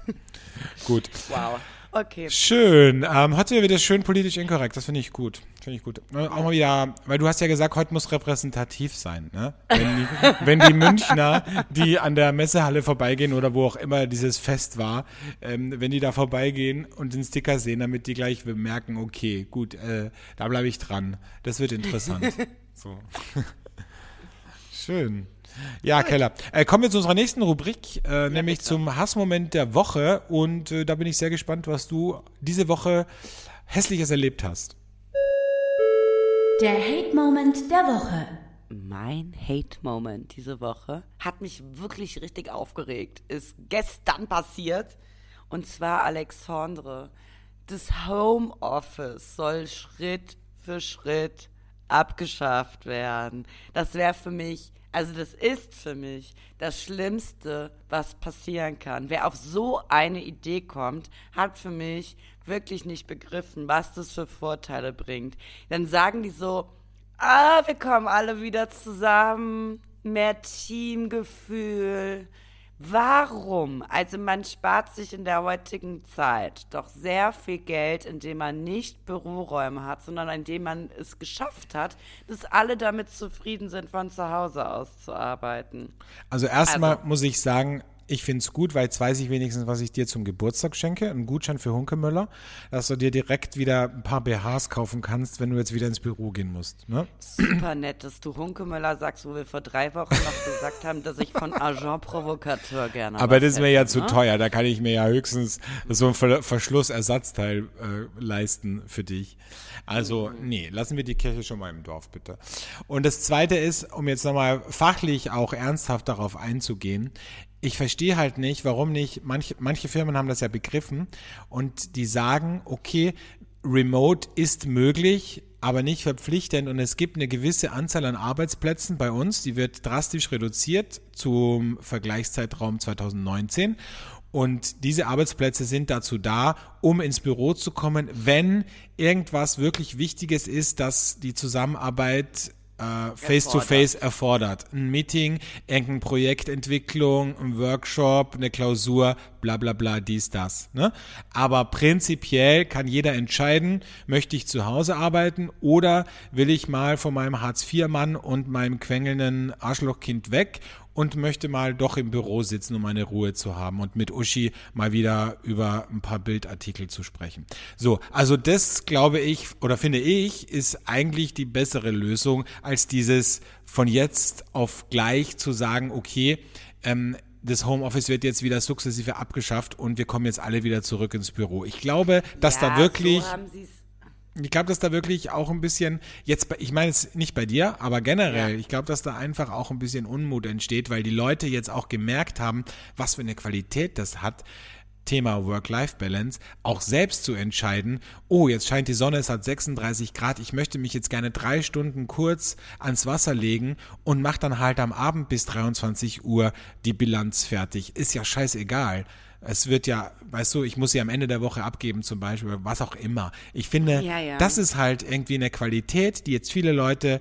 Gut. wow. Okay. Schön. Ähm, heute wieder schön politisch inkorrekt. Das finde ich gut. Finde ich gut. Äh, Auch mal wieder, weil du hast ja gesagt, heute muss repräsentativ sein. Ne? Wenn, die, wenn die Münchner, die an der Messehalle vorbeigehen oder wo auch immer dieses Fest war, ähm, wenn die da vorbeigehen und den Sticker sehen, damit die gleich bemerken, okay, gut, äh, da bleibe ich dran. Das wird interessant. so. Schön. Ja, Keller. Äh, kommen wir zu unserer nächsten Rubrik, äh, nämlich zum Hassmoment der Woche. Und äh, da bin ich sehr gespannt, was du diese Woche Hässliches erlebt hast. Der Hate-Moment der Woche. Mein Hate-Moment diese Woche hat mich wirklich richtig aufgeregt. Ist gestern passiert. Und zwar Alexandre. Das Homeoffice soll Schritt für Schritt abgeschafft werden. Das wäre für mich, also das ist für mich das Schlimmste, was passieren kann. Wer auf so eine Idee kommt, hat für mich wirklich nicht begriffen, was das für Vorteile bringt. Dann sagen die so, ah, wir kommen alle wieder zusammen, mehr Teamgefühl. Warum? Also man spart sich in der heutigen Zeit doch sehr viel Geld, indem man nicht Büroräume hat, sondern indem man es geschafft hat, dass alle damit zufrieden sind, von zu Hause aus zu arbeiten. Also erstmal Also- muss ich sagen, ich finde es gut, weil jetzt weiß ich wenigstens, was ich dir zum Geburtstag schenke. Ein Gutschein für Hunkemöller, dass du dir direkt wieder ein paar BHs kaufen kannst, wenn du jetzt wieder ins Büro gehen musst. Ne? Super nett, dass du Hunkemöller sagst, wo wir vor drei Wochen noch gesagt haben, dass ich von Agent Provocateur gerne Aber das ist mir ja hätte, zu ne? teuer. Da kann ich mir ja höchstens so ein Ver Verschlussersatzteil äh, leisten für dich. Also, nee, lassen wir die Kirche schon mal im Dorf, bitte. Und das Zweite ist, um jetzt nochmal fachlich auch ernsthaft darauf einzugehen, ich verstehe halt nicht, warum nicht, manche, manche Firmen haben das ja begriffen und die sagen, okay, Remote ist möglich, aber nicht verpflichtend. Und es gibt eine gewisse Anzahl an Arbeitsplätzen bei uns, die wird drastisch reduziert zum Vergleichszeitraum 2019 und diese Arbeitsplätze sind dazu da, um ins Büro zu kommen, wenn irgendwas wirklich Wichtiges ist, dass die Zusammenarbeit äh, face-to-face erfordert. Ein Meeting, irgendeine Projektentwicklung, ein Workshop, eine Klausur, bla bla bla, dies, das. Ne? Aber prinzipiell kann jeder entscheiden, möchte ich zu Hause arbeiten oder will ich mal von meinem Hartz-IV-Mann und meinem quengelnden Arschlochkind weg und möchte mal doch im Büro sitzen, um meine Ruhe zu haben und mit Uschi mal wieder über ein paar Bildartikel zu sprechen. So, also das glaube ich oder finde ich ist eigentlich die bessere Lösung als dieses von jetzt auf gleich zu sagen, okay, ähm, das Homeoffice wird jetzt wieder sukzessive abgeschafft und wir kommen jetzt alle wieder zurück ins Büro. Ich glaube, dass ja, da wirklich So haben sie's ich glaube, dass da wirklich auch ein bisschen, jetzt, bei, ich meine es nicht bei dir, aber generell, Ja. ich glaube, dass da einfach auch ein bisschen Unmut entsteht, weil die Leute jetzt auch gemerkt haben, was für eine Qualität das hat. Thema Work-Life-Balance, auch selbst zu entscheiden, oh, jetzt scheint die Sonne, es hat 36 Grad, ich möchte mich jetzt gerne drei Stunden kurz ans Wasser legen und mach dann halt am Abend bis 23 Uhr die Bilanz fertig. Ist ja scheißegal. Es wird ja, weißt du, ich muss sie am Ende der Woche abgeben zum Beispiel, was auch immer. Ich finde, Ja, ja. das ist halt irgendwie eine Qualität, die jetzt viele Leute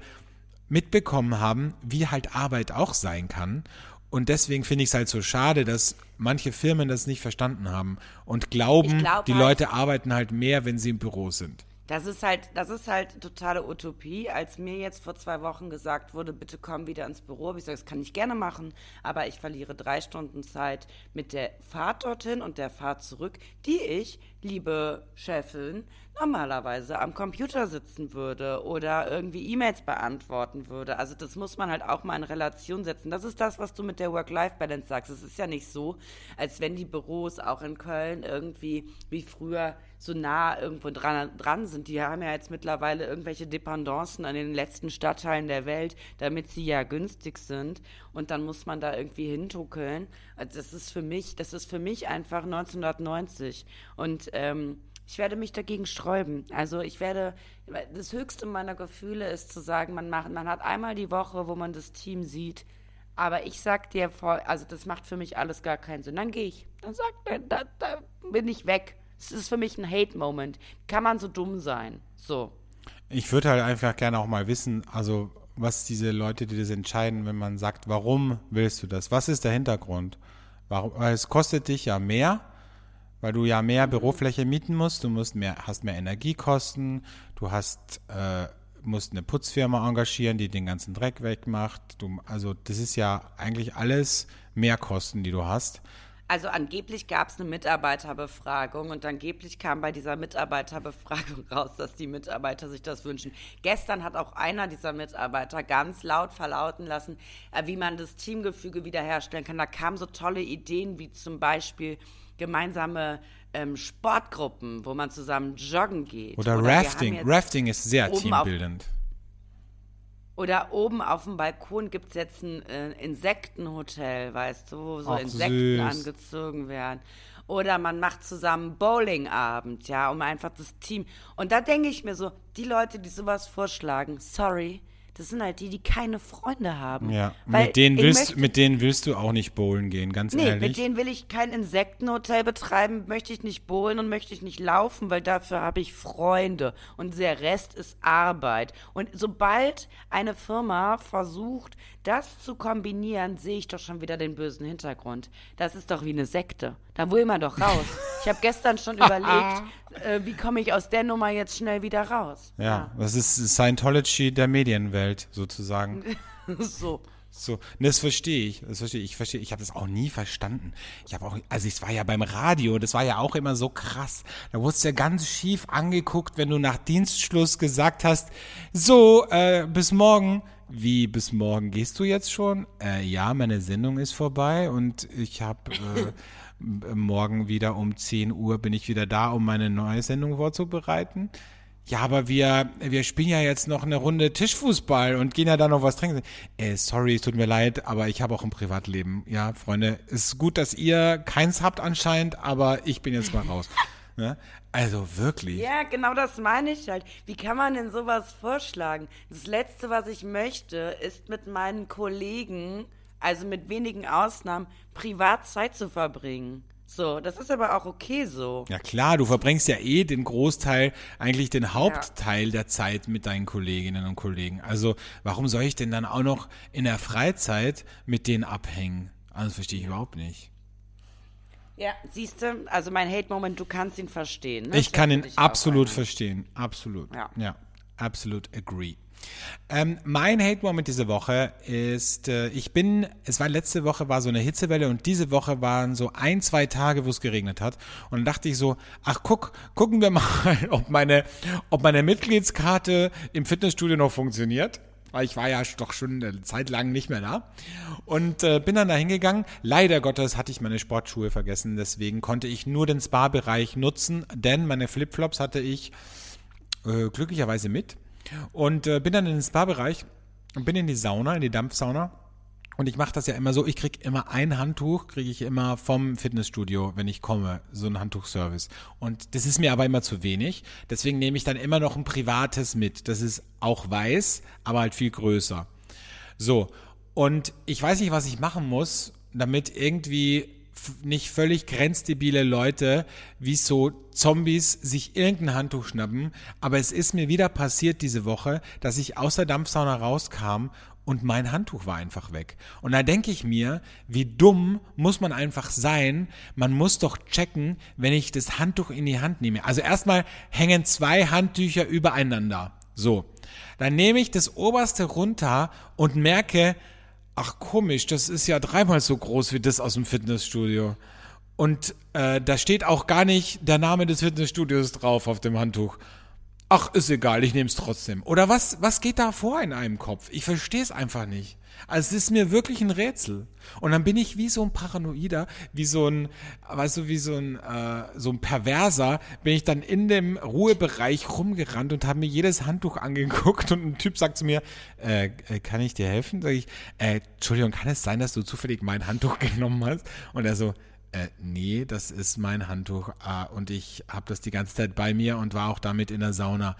mitbekommen haben, wie halt Arbeit auch sein kann. Und deswegen finde ich es halt so schade, dass manche Firmen das nicht verstanden haben und glauben, glaub die halt- Leute arbeiten halt mehr, wenn sie im Büro sind. Das ist halt, das ist halt totale Utopie. Als mir jetzt vor zwei Wochen gesagt wurde, bitte komm wieder ins Büro, habe ich gesagt, das kann ich gerne machen, aber ich verliere drei Stunden Zeit mit der Fahrt dorthin und der Fahrt zurück, die ich, liebe Chefin, normalerweise am Computer sitzen würde oder irgendwie E-Mails beantworten würde. Also das muss man halt auch mal in Relation setzen. Das ist das, was du mit der Work-Life-Balance sagst. Es ist ja nicht so, als wenn die Büros auch in Köln irgendwie wie früher so nah irgendwo dran, dran sind. Die haben ja jetzt mittlerweile irgendwelche Dependancen an den letzten Stadtteilen der Welt, damit sie ja günstig sind. Und dann muss man da irgendwie hintuckeln. Also das ist für mich, das ist für mich einfach 1990. Und ähm, ich werde mich dagegen sträuben. Also ich werde, das höchste meiner Gefühle ist zu sagen, man macht, man hat einmal die Woche, wo man das Team sieht. Aber ich sag dir, also das macht für mich alles gar keinen Sinn. Dann gehe ich. Dann sag, da, da bin ich weg. Es ist für mich ein Hate-Moment. Kann man so dumm sein? So. Ich würde halt einfach gerne auch mal wissen, also was diese Leute, die das entscheiden, wenn man sagt, warum willst du das? Was ist der Hintergrund? Warum? Weil es kostet dich ja mehr, weil du ja mehr Bürofläche mieten musst, du musst mehr, hast mehr Energiekosten, du hast, äh, musst eine Putzfirma engagieren, die den ganzen Dreck wegmacht. Du, also das ist ja eigentlich alles Mehrkosten, die du hast. Also angeblich gab es eine Mitarbeiterbefragung und angeblich kam bei dieser Mitarbeiterbefragung raus, dass die Mitarbeiter sich das wünschen. Gestern hat auch einer dieser Mitarbeiter ganz laut verlauten lassen, äh, wie man das Teamgefüge wiederherstellen kann. Da kamen so tolle Ideen wie zum Beispiel gemeinsame ähm, Sportgruppen, wo man zusammen joggen geht. Oder, haben Rafting. Rafting ist sehr teambildend. Oder oben auf dem Balkon gibt es jetzt ein äh, Insektenhotel, weißt du, wo so Ach, Insekten süß. angezogen werden. Oder man macht zusammen Bowlingabend, ja, um einfach das Team. Und da denke ich mir so, die Leute, die sowas vorschlagen, sorry, das sind halt die, die keine Freunde haben. Ja, Weil mit denen, willst, möchte- mit denen willst du auch nicht bowlen gehen, ganz Nee, ehrlich. mit denen will ich kein Insektenhotel betreiben, möchte ich nicht bohlen und möchte ich nicht laufen, weil dafür habe ich Freunde und der Rest ist Arbeit. Und sobald eine Firma versucht, das zu kombinieren, sehe ich doch schon wieder den bösen Hintergrund. Das ist doch wie eine Sekte. Da will man doch raus. Ich habe gestern schon überlegt, äh, wie komme ich aus der Nummer jetzt schnell wieder raus. Ja, das ist Scientology der Medienwelt sozusagen. so. So, das verstehe ich. Das verstehe ich. Ich verstehe. Ich habe das auch nie verstanden. Ich habe auch, also ich war ja beim Radio. Das war ja auch immer so krass. Da wurdest du ja ganz schief angeguckt, wenn du nach Dienstschluss gesagt hast: So, äh, bis morgen. Wie bis morgen gehst du jetzt schon? Äh, ja, meine Sendung ist vorbei und ich habe äh, morgen wieder um 10 Uhr bin ich wieder da, um meine neue Sendung vorzubereiten. Ja, aber wir, wir spielen ja jetzt noch eine Runde Tischfußball und gehen ja da noch was trinken. Äh, sorry, es tut mir leid, aber ich habe auch ein Privatleben. Ja, Freunde, es ist gut, dass ihr keins habt anscheinend, aber ich bin jetzt mal raus. ne? Also wirklich. Ja, genau das meine ich halt. Wie kann man denn sowas vorschlagen? Das Letzte, was ich möchte, ist mit meinen Kollegen, also mit wenigen Ausnahmen, privat Zeit zu verbringen. So, das ist aber auch okay so. Ja klar, du verbringst ja eh den Großteil, eigentlich den Hauptteil der Zeit mit deinen Kolleginnen und Kollegen. Also warum soll ich denn dann auch noch in der Freizeit mit denen abhängen? Also das verstehe ich überhaupt nicht. Ja, siehst du, also mein Hate-Moment, du kannst ihn verstehen. Ne? Ich kann ihn absolut verstehen. Absolut. Ja. ja absolut agree. Ähm, mein Hate-Moment diese Woche ist, äh, ich bin, es war letzte Woche war so eine Hitzewelle und diese Woche waren so ein, zwei Tage, wo es geregnet hat. Und dann dachte ich so, ach guck, gucken wir mal, ob meine, ob meine Mitgliedskarte im Fitnessstudio noch funktioniert. Weil ich war ja doch schon eine Zeit lang nicht mehr da. Und äh, bin dann da hingegangen. Leider Gottes hatte ich meine Sportschuhe vergessen, deswegen konnte ich nur den Spa-Bereich nutzen, denn meine Flipflops hatte ich äh, glücklicherweise mit und äh, bin dann in den Spa-Bereich und bin in die Sauna, in die Dampfsauna Und ich mache das ja immer so, ich krieg immer ein Handtuch, kriege ich immer vom Fitnessstudio, wenn ich komme, so ein Handtuchservice. Und das ist mir aber immer zu wenig. Deswegen nehme ich dann immer noch ein privates mit. Das ist auch weiß, aber halt viel größer. So, und ich weiß nicht, was ich machen muss, damit irgendwie nicht völlig grenzdebile Leute wie so Zombies sich irgendein Handtuch schnappen. Aber es ist mir wieder passiert diese Woche, dass ich aus der Dampfsauna rauskam und mein Handtuch war einfach weg. Und da denke ich mir, wie dumm muss man einfach sein? Man muss doch checken, wenn ich das Handtuch in die Hand nehme. Also erstmal hängen zwei Handtücher übereinander. So. Dann nehme ich das oberste runter und merke, ach komisch, das ist ja dreimal so groß wie das aus dem Fitnessstudio. Und äh, da steht auch gar nicht der Name des Fitnessstudios drauf auf dem Handtuch ach, ist egal, ich nehme es trotzdem. Oder was, was geht da vor in einem Kopf? Ich verstehe es einfach nicht. Also es ist mir wirklich ein Rätsel. Und dann bin ich wie so ein Paranoider, wie so ein, weißt du, wie so ein, äh, so ein Perverser, bin ich dann in dem Ruhebereich rumgerannt und habe mir jedes Handtuch angeguckt und ein Typ sagt zu mir, äh, äh kann ich dir helfen? Sag ich, äh, Entschuldigung, kann es sein, dass du zufällig mein Handtuch genommen hast? Und er so, äh, nee, das ist mein Handtuch äh, und ich habe das die ganze Zeit bei mir und war auch damit in der Sauna.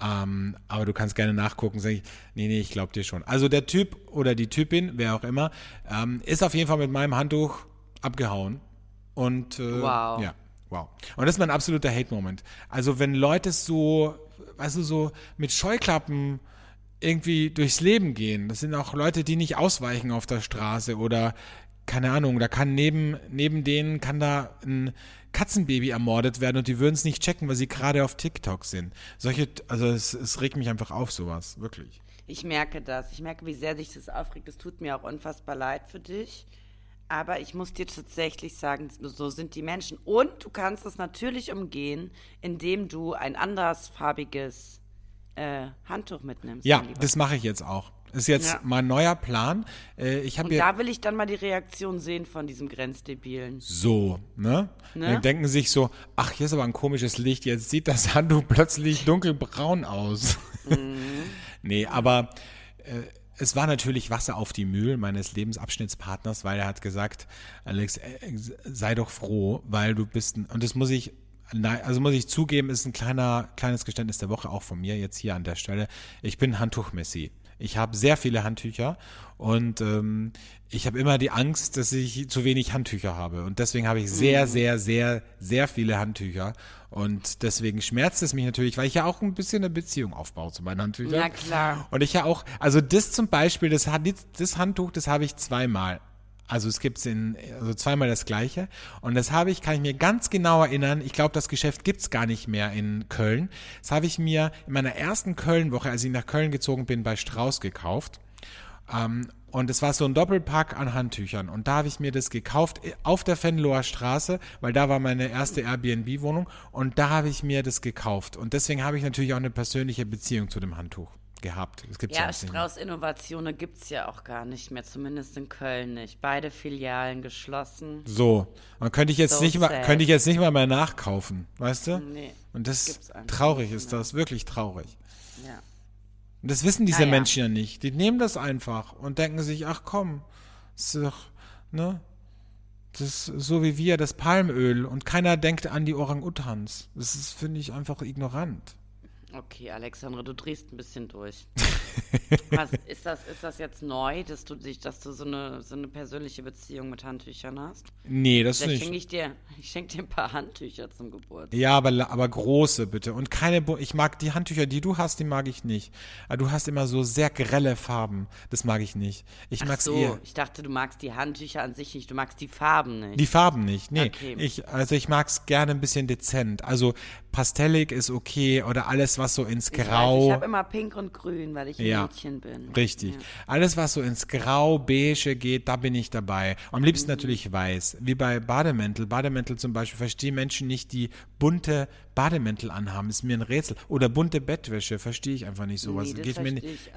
Ähm, aber du kannst gerne nachgucken. Sag ich, nee, nee, ich glaube dir schon. Also der Typ oder die Typin, wer auch immer, ähm, ist auf jeden Fall mit meinem Handtuch abgehauen. Und äh, wow. ja, wow. Und das ist mein absoluter Hate-Moment. Also wenn Leute so, weißt du, so mit Scheuklappen irgendwie durchs Leben gehen. Das sind auch Leute, die nicht ausweichen auf der Straße oder keine Ahnung, da kann neben, neben denen kann da ein Katzenbaby ermordet werden und die würden es nicht checken, weil sie gerade auf TikTok sind. Solche, also es, es regt mich einfach auf, sowas, wirklich. Ich merke das. Ich merke, wie sehr sich das aufregt. Es tut mir auch unfassbar leid für dich. Aber ich muss dir tatsächlich sagen, so sind die Menschen. Und du kannst es natürlich umgehen, indem du ein andersfarbiges äh, Handtuch mitnimmst. Ja, das mache ich jetzt auch. Das ist jetzt ja. mein neuer Plan. Äh, ich Und da will ich dann mal die Reaktion sehen von diesem Grenzdebilen. So, ne? ne? Dann denken sich so, ach, hier ist aber ein komisches Licht, jetzt sieht das Handtuch plötzlich dunkelbraun aus. Mhm. nee, aber äh, es war natürlich Wasser auf die Mühlen meines Lebensabschnittspartners, weil er hat gesagt, Alex, äh, sei doch froh, weil du bist, ein, und das muss ich also muss ich zugeben, ist ein kleiner, kleines Geständnis der Woche auch von mir jetzt hier an der Stelle. Ich bin Handtuchmessi. Ich habe sehr viele Handtücher und ähm, ich habe immer die Angst, dass ich zu wenig Handtücher habe. Und deswegen habe ich sehr, mhm. sehr, sehr, sehr viele Handtücher. Und deswegen schmerzt es mich natürlich, weil ich ja auch ein bisschen eine Beziehung aufbaue zu meinen Handtüchern. Ja, klar. Und ich ja auch, also das zum Beispiel, das, das Handtuch, das habe ich zweimal. Also es gibt in also zweimal das gleiche. Und das habe ich, kann ich mir ganz genau erinnern, ich glaube, das Geschäft gibt's gar nicht mehr in Köln. Das habe ich mir in meiner ersten Köln-Woche, als ich nach Köln gezogen bin, bei Strauß gekauft. Ähm, und es war so ein Doppelpack an Handtüchern. Und da habe ich mir das gekauft auf der Venloer Straße, weil da war meine erste Airbnb-Wohnung. Und da habe ich mir das gekauft. Und deswegen habe ich natürlich auch eine persönliche Beziehung zu dem Handtuch gehabt. Das gibt's ja, Strauß Innovationen gibt es ja auch gar nicht mehr, zumindest in Köln nicht. Beide Filialen geschlossen. So, und könnte ich jetzt so nicht mal, könnte ich jetzt nicht mal mehr nachkaufen, weißt du? Nee. Und das traurig ist das, wirklich traurig. Ja. Und das wissen diese ja. Menschen ja nicht. Die nehmen das einfach und denken sich, ach komm, ist doch, ne? Das ist so wie wir, das Palmöl und keiner denkt an die Orang-Utans. Das ist, finde ich, einfach ignorant. Okay, Alexandre, du drehst ein bisschen durch. Was, ist, das, ist das jetzt neu, dass du dich, dass du so eine, so eine persönliche Beziehung mit Handtüchern hast? Nee, das Vielleicht nicht. Schenke ich, dir, ich schenke dir ein paar Handtücher zum Geburtstag. Ja, aber, aber große bitte. Und keine, ich mag die Handtücher, die du hast, die mag ich nicht. Du hast immer so sehr grelle Farben. Das mag ich nicht. Ich Ach mag's so, eher. ich dachte, du magst die Handtücher an sich nicht. Du magst die Farben nicht. Die Farben nicht, nee. Okay. Ich, also ich mag's gerne ein bisschen dezent. Also pastellig ist okay oder alles, was so ins Grau. Ich, ich habe immer pink und grün, weil ich ja, Mädchen bin. Richtig. Ja. Alles, was so ins Grau, beige geht, da bin ich dabei. Am liebsten mhm. natürlich weiß. Wie bei Bademäntel. Bademäntel zum Beispiel verstehen Menschen nicht, die bunte Bademäntel anhaben. Ist mir ein Rätsel. Oder bunte Bettwäsche, verstehe ich einfach nicht sowas. Nee, geht, mir,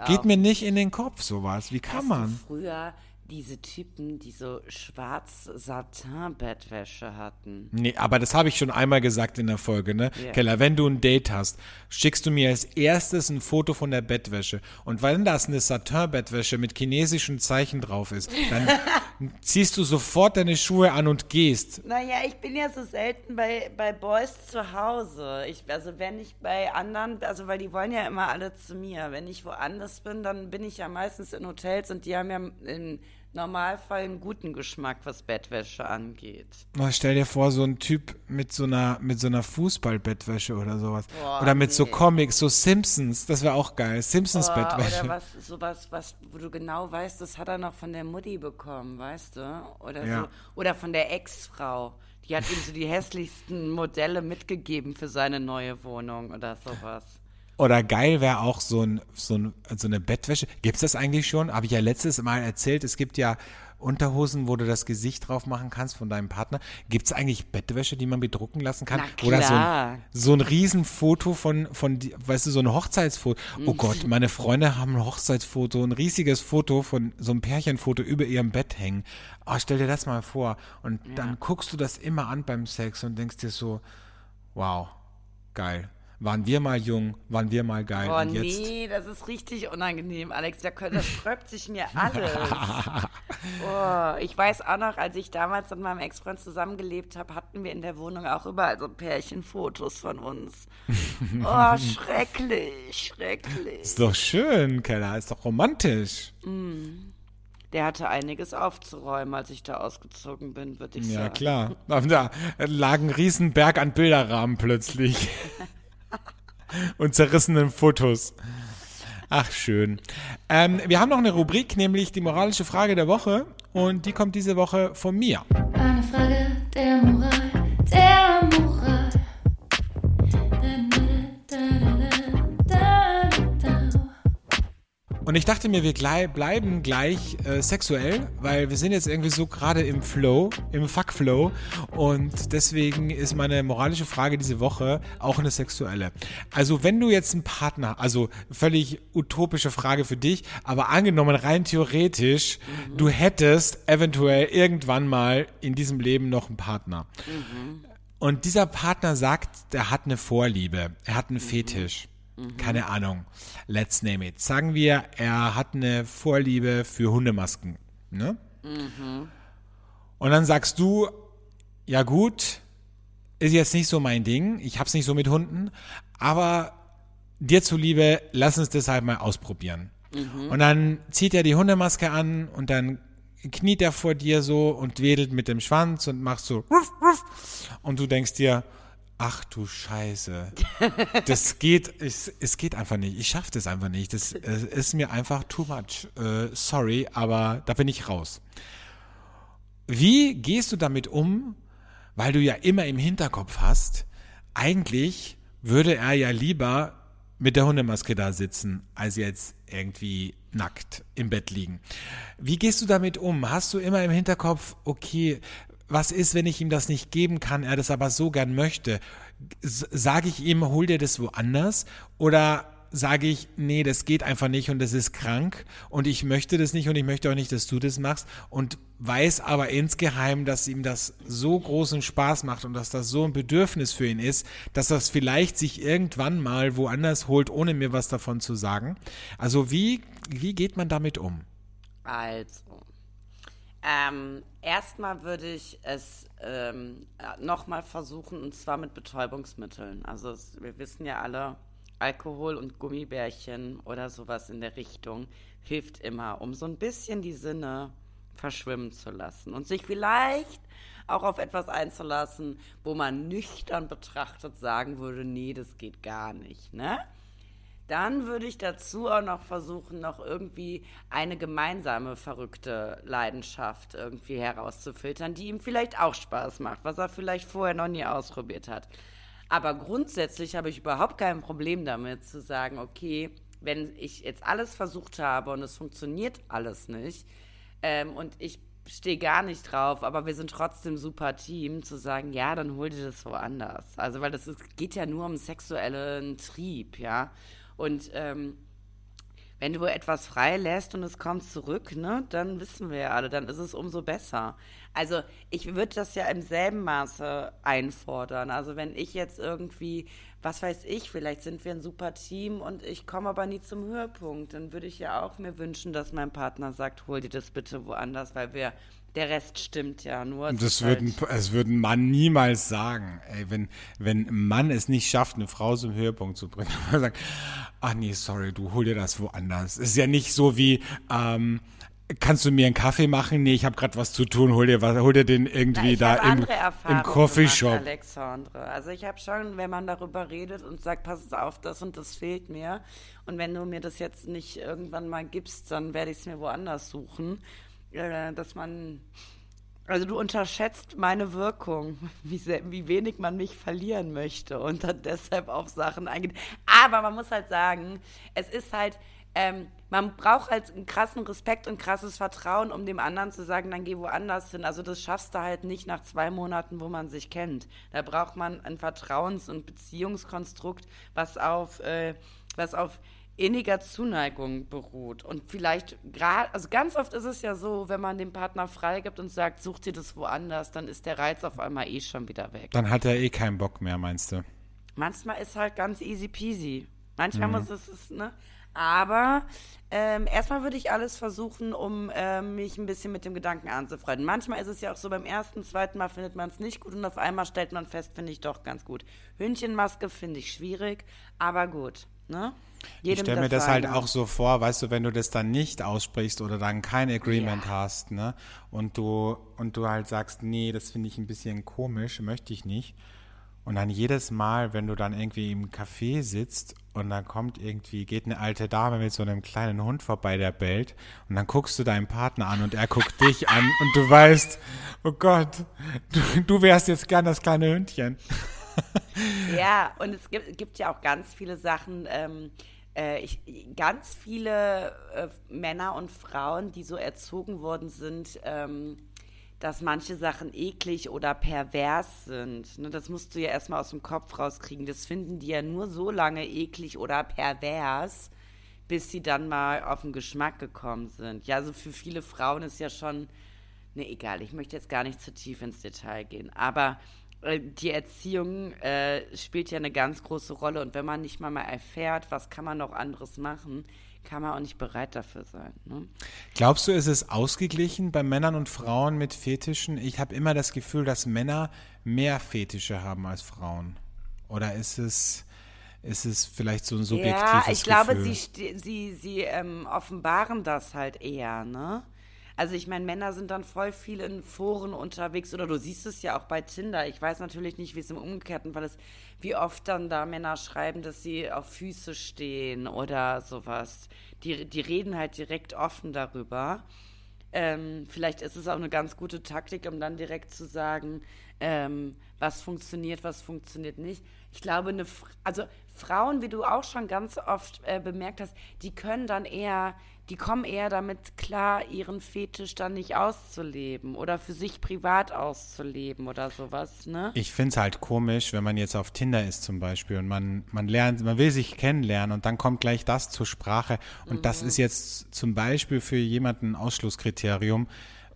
geht mir nicht in den Kopf sowas. Wie kann man? früher diese Typen, die so schwarz Satin-Bettwäsche hatten. Nee, aber das habe ich schon einmal gesagt in der Folge, ne? Ja. Keller, wenn du ein Date hast, schickst du mir als erstes ein Foto von der Bettwäsche. Und wenn das eine Satin-Bettwäsche mit chinesischen Zeichen drauf ist, dann ziehst du sofort deine Schuhe an und gehst. Naja, ich bin ja so selten bei, bei Boys zu Hause. Ich, also wenn ich bei anderen, also weil die wollen ja immer alle zu mir. Wenn ich woanders bin, dann bin ich ja meistens in Hotels und die haben ja im Normalfall einen guten Geschmack, was Bettwäsche angeht. Oh, stell dir vor, so ein Typ mit so einer, mit so einer Fußballbettwäsche oder sowas. Boah, oder mit so nee. Comics, so Simpsons, das wäre auch geil. Simpsons Oh, Bettwäsche. oder was, sowas, was, wo du genau weißt, das hat er noch von der Mutti bekommen, weißt du? Oder Ja. so, oder von der Ex-Frau. Die hat ihm so die hässlichsten Modelle mitgegeben für seine neue Wohnung oder sowas. Oder geil wäre auch so, ein, so, ein, so eine Bettwäsche. Gibt's das eigentlich schon? Habe ich ja letztes Mal erzählt. Es gibt ja Unterhosen, wo du das Gesicht drauf machen kannst von deinem Partner. Gibt's eigentlich Bettwäsche, die man bedrucken lassen kann? Oder so ein, so ein Riesenfoto von, von, weißt du, so ein Hochzeitsfoto. Mhm. Oh Gott, meine Freunde haben ein Hochzeitsfoto, ein riesiges Foto von so einem Pärchenfoto über ihrem Bett hängen. Oh, stell dir das mal vor. Und dann guckst du das immer an beim Sex und denkst dir so, wow, geil. Waren wir mal jung, waren wir mal geil. Oh und jetzt, nee, das ist richtig unangenehm, Alex. Da das sträubt sich mir alles. Oh, ich weiß auch noch, als ich damals mit meinem Ex-Freund zusammengelebt habe, hatten wir in der Wohnung auch überall so Pärchenfotos von uns. Oh, schrecklich, schrecklich. Ist doch schön, Keller, ist doch romantisch. Der hatte einiges aufzuräumen, als ich da ausgezogen bin, würde ich Ja, sagen. klar. Aber Da lag ein Riesenberg an Bilderrahmen plötzlich. Und zerrissenen Fotos. Ach, schön. Ähm, wir haben noch eine Rubrik, nämlich die moralische Frage der Woche. Und die kommt diese Woche von mir. Eine Frage der Moral, Und ich dachte mir, wir glei- bleiben gleich äh, sexuell, weil wir sind jetzt irgendwie so gerade im Flow, im Fuck-Flow. Und deswegen ist meine moralische Frage diese Woche auch eine sexuelle. Also wenn du jetzt einen Partner, also völlig utopische Frage für dich, aber angenommen rein theoretisch, du hättest eventuell irgendwann mal in diesem Leben noch einen Partner. Und dieser Partner sagt, der hat eine Vorliebe, er hat einen Fetisch. Keine Ahnung. Let's name it. Sagen wir, er hat eine Vorliebe für Hundemasken. Ne? Und dann sagst du, ja gut, ist jetzt nicht so mein Ding, ich hab's nicht so mit Hunden, aber dir zuliebe, lass uns das halt mal ausprobieren. Und dann zieht er die Hundemaske an und dann kniet er vor dir so und wedelt mit dem Schwanz und macht so ruff, ruff. und du denkst dir, ach du Scheiße, das geht, es, es geht einfach nicht, ich schaff das einfach nicht, das äh, ist mir einfach too much, äh, sorry, aber da bin ich raus. Wie gehst du damit um, weil du ja immer im Hinterkopf hast, eigentlich würde er ja lieber mit der Hundemaske da sitzen, als jetzt irgendwie nackt im Bett liegen. Wie gehst du damit um? Hast du immer im Hinterkopf, okay, was ist, wenn ich ihm das nicht geben kann, er das aber so gern möchte? Sage ich ihm, hol dir das woanders? Oder sage ich, nee, das geht einfach nicht und das ist krank und ich möchte das nicht und ich möchte auch nicht, dass du das machst und weiß aber insgeheim, dass ihm das so großen Spaß macht und dass das so ein Bedürfnis für ihn ist, dass das vielleicht sich irgendwann mal woanders holt, ohne mir was davon zu sagen. Also wie, wie geht man damit um? Also, ähm, erstmal würde ich es ähm, nochmal versuchen, und zwar mit Betäubungsmitteln. Also, es, wir wissen ja alle, Alkohol und Gummibärchen oder sowas in der Richtung hilft immer, um so ein bisschen die Sinne verschwimmen zu lassen und sich vielleicht auch auf etwas einzulassen, wo man nüchtern betrachtet sagen würde, nee, das geht gar nicht, ne? Dann würde ich dazu auch noch versuchen, noch irgendwie eine gemeinsame verrückte Leidenschaft irgendwie herauszufiltern, die ihm vielleicht auch Spaß macht, was er vielleicht vorher noch nie ausprobiert hat. Aber grundsätzlich habe ich überhaupt kein Problem damit zu sagen, okay, wenn ich jetzt alles versucht habe und es funktioniert alles nicht ähm, und ich stehe gar nicht drauf, aber wir sind trotzdem super Team, zu sagen, ja, dann hol dir das woanders. Also, weil das ist, geht ja nur um sexuellen Trieb, ja. Und ähm, wenn du etwas freilässt und es kommt zurück, ne, dann wissen wir ja alle, dann ist es umso besser. Also ich würde das ja im selben Maße einfordern. Also wenn ich jetzt irgendwie, was weiß ich, vielleicht sind wir ein super Team und ich komme aber nie zum Höhepunkt, dann würde ich ja auch mir wünschen, dass mein Partner sagt, hol dir das bitte woanders, weil wir der Rest stimmt ja nur. Das würde ein, es würde ein Mann niemals sagen. Ey, wenn, wenn ein Mann es nicht schafft, eine Frau zum Höhepunkt zu bringen, dann sagt, ach nee, sorry, du hol dir das woanders. Es ist ja nicht so wie, ähm, kannst du mir einen Kaffee machen? Nee, ich habe gerade was zu tun. Hol dir was, hol dir den irgendwie Na, da im, im Coffeeshop. Alexandre. Also ich habe schon, wenn man darüber redet und sagt, pass auf, das und das fehlt mir. Und wenn du mir das jetzt nicht irgendwann mal gibst, dann werde ich es mir woanders suchen äh, dass man, also du unterschätzt meine Wirkung, wie, sehr, wie wenig man mich verlieren möchte und dann deshalb auf Sachen eingeht. Aber man muss halt sagen, es ist halt, ähm, man braucht halt einen krassen Respekt und krasses Vertrauen, um dem anderen zu sagen, dann geh woanders hin. Also das schaffst du halt nicht nach zwei Monaten, wo man sich kennt. Da braucht man ein Vertrauens- und Beziehungskonstrukt, was auf, äh, was auf inniger Zuneigung beruht. Und vielleicht gerade, also ganz oft ist es ja so, wenn man dem Partner freigibt und sagt, such dir das woanders, dann ist der Reiz auf einmal eh schon wieder weg. Dann hat er eh keinen Bock mehr, meinst du? Manchmal ist halt ganz easy peasy. Manchmal mhm. muss es, ne? Aber ähm, erstmal würde ich alles versuchen, um äh, mich ein bisschen mit dem Gedanken anzufreunden. Manchmal ist es ja auch so, beim ersten, zweiten Mal findet man es nicht gut und auf einmal stellt man fest, finde ich doch ganz gut. Hündchenmaske finde ich schwierig, aber gut. Ne? Jedem ich stelle mir das halt auch so vor, weißt du, wenn du das dann nicht aussprichst oder dann kein Agreement ja. hast, ne? Und du, und du halt sagst, nee, das finde ich ein bisschen komisch, möchte ich nicht. Und dann jedes Mal, wenn du dann irgendwie im Café sitzt und dann kommt irgendwie, geht eine alte Dame mit so einem kleinen Hund vorbei, der bellt, und dann guckst du deinen Partner an und er guckt dich an und du weißt, oh Gott, du, du wärst jetzt gern das kleine Hündchen. ja, und es gibt, gibt ja auch ganz viele Sachen, ähm, äh, ich, ganz viele äh, Männer und Frauen, die so erzogen worden sind, ähm, dass manche Sachen eklig oder pervers sind. Ne, das musst du ja erstmal aus dem Kopf rauskriegen. Das finden die ja nur so lange eklig oder pervers, bis sie dann mal auf den Geschmack gekommen sind. Ja, also für viele Frauen ist ja schon, ne, egal, ich möchte jetzt gar nicht zu tief ins Detail gehen, aber die Erziehung äh, spielt ja eine ganz große Rolle und wenn man nicht mal mal erfährt, was kann man noch anderes machen, kann man auch nicht bereit dafür sein. Ne? Glaubst du, ist es ausgeglichen bei Männern und Frauen mit Fetischen? Ich habe immer das Gefühl, dass Männer mehr Fetische haben als Frauen. Oder ist es, ist es vielleicht so ein subjektives Gefühl? Ja, ich glaube, sie, sie, sie ähm, offenbaren das halt eher, ne? Also ich meine, Männer sind dann voll viel in Foren unterwegs oder du siehst es ja auch bei Tinder. Ich weiß natürlich nicht, wie es im Umgekehrten Fall ist, wie oft dann da Männer schreiben, dass sie auf Füße stehen oder sowas. Die, die reden halt direkt offen darüber. Ähm, vielleicht ist es auch eine ganz gute Taktik, um dann direkt zu sagen, ähm, was funktioniert, was funktioniert nicht. Ich glaube, eine, also Frauen, wie du auch schon ganz oft äh, bemerkt hast, die können dann eher die kommen eher damit klar, ihren Fetisch dann nicht auszuleben oder für sich privat auszuleben oder sowas, ne? Ich finde es halt komisch, wenn man jetzt auf Tinder ist zum Beispiel und man, man lernt, man will sich kennenlernen und dann kommt gleich das zur Sprache und mhm. das ist jetzt zum Beispiel für jemanden ein Ausschlusskriterium.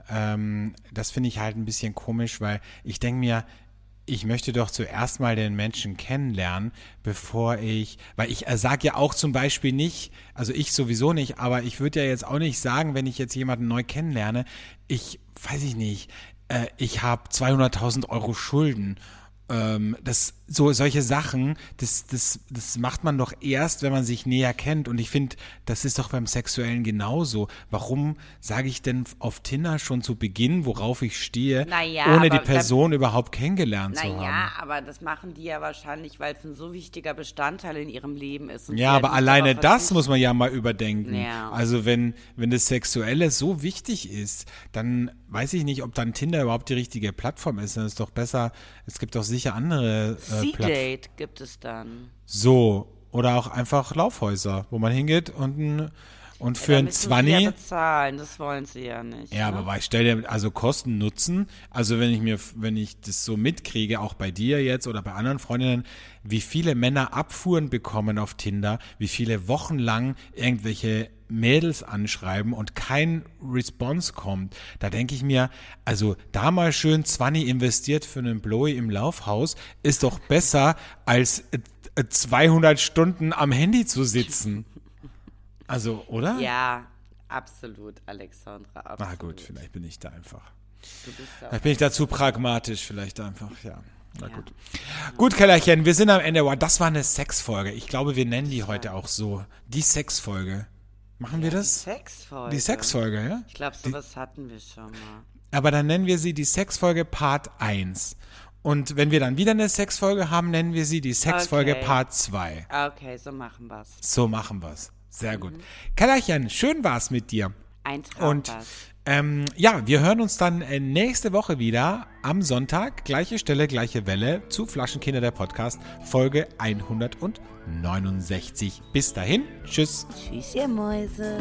Ähm, das finde ich halt ein bisschen komisch, weil ich denke mir, ich möchte doch zuerst mal den Menschen kennenlernen, bevor ich, weil ich äh, sage ja auch zum Beispiel nicht, also ich sowieso nicht, aber ich würde ja jetzt auch nicht sagen, wenn ich jetzt jemanden neu kennenlerne, ich weiß ich nicht, äh, ich habe 200.000 Euro Schulden. Ähm, das, so solche Sachen, das, das, das macht man doch erst, wenn man sich näher kennt. Und ich finde, das ist doch beim Sexuellen genauso. Warum sage ich denn auf Tinder schon zu Beginn, worauf ich stehe, naja, ohne die Person da, überhaupt kennengelernt zu haben? Naja, aber das machen die ja wahrscheinlich, weil es ein so wichtiger Bestandteil in ihrem Leben ist. ja, aber alleine das muss man ja mal überdenken. Ja. Also wenn, wenn das Sexuelle so wichtig ist, dann weiß ich nicht, ob dann Tinder überhaupt die richtige Plattform ist. Dann ist doch besser, es gibt doch sicher andere. Äh, C-Date gibt es dann. So, oder auch einfach Laufhäuser, wo man hingeht und ein Und für Da ein müssen sie Zwanni. Ja bezahlen, das wollen sie ja nicht. Ja, ne? aber weil stell dir, also Kosten Nutzen, also wenn ich mir, wenn ich das so mitkriege, auch bei dir jetzt oder bei anderen Freundinnen, wie viele Männer Abfuhren bekommen auf Tinder, wie viele wochenlang irgendwelche Mädels anschreiben und kein Response kommt, da denke ich mir, also da mal schön 20 investiert für einen Blowy im Laufhaus, ist doch besser als äh, 200 Stunden am Handy zu sitzen. Also, oder? Ja, absolut, Alexandra. Absolut. Na gut, vielleicht bin ich da einfach. Du bist da Vielleicht bin ich dazu pragmatisch, vielleicht einfach, ja. Na gut. Gut, Kellerchen, wir sind am Ende. Das war eine Sexfolge. Ich glaube, wir nennen die heute auch so. Die Sexfolge. Machen wir das? Sexfolge. Die Sexfolge, ja? Ich glaube, sowas hatten wir schon mal. Aber dann nennen wir sie die Sexfolge Part 1. Und wenn wir dann wieder eine Sexfolge haben, nennen wir sie die Sexfolge Okay. Part 2. Okay, so machen wir's. So machen wir's. Sehr gut. Kellerchen, schön war's mit dir. Ein Traum Und ähm, ja, wir hören uns dann äh, nächste Woche wieder am Sonntag, gleiche Stelle, gleiche Welle zu Flaschenkinder der Podcast, Folge 169. Bis dahin, tschüss. Tschüss, ihr Mäuse.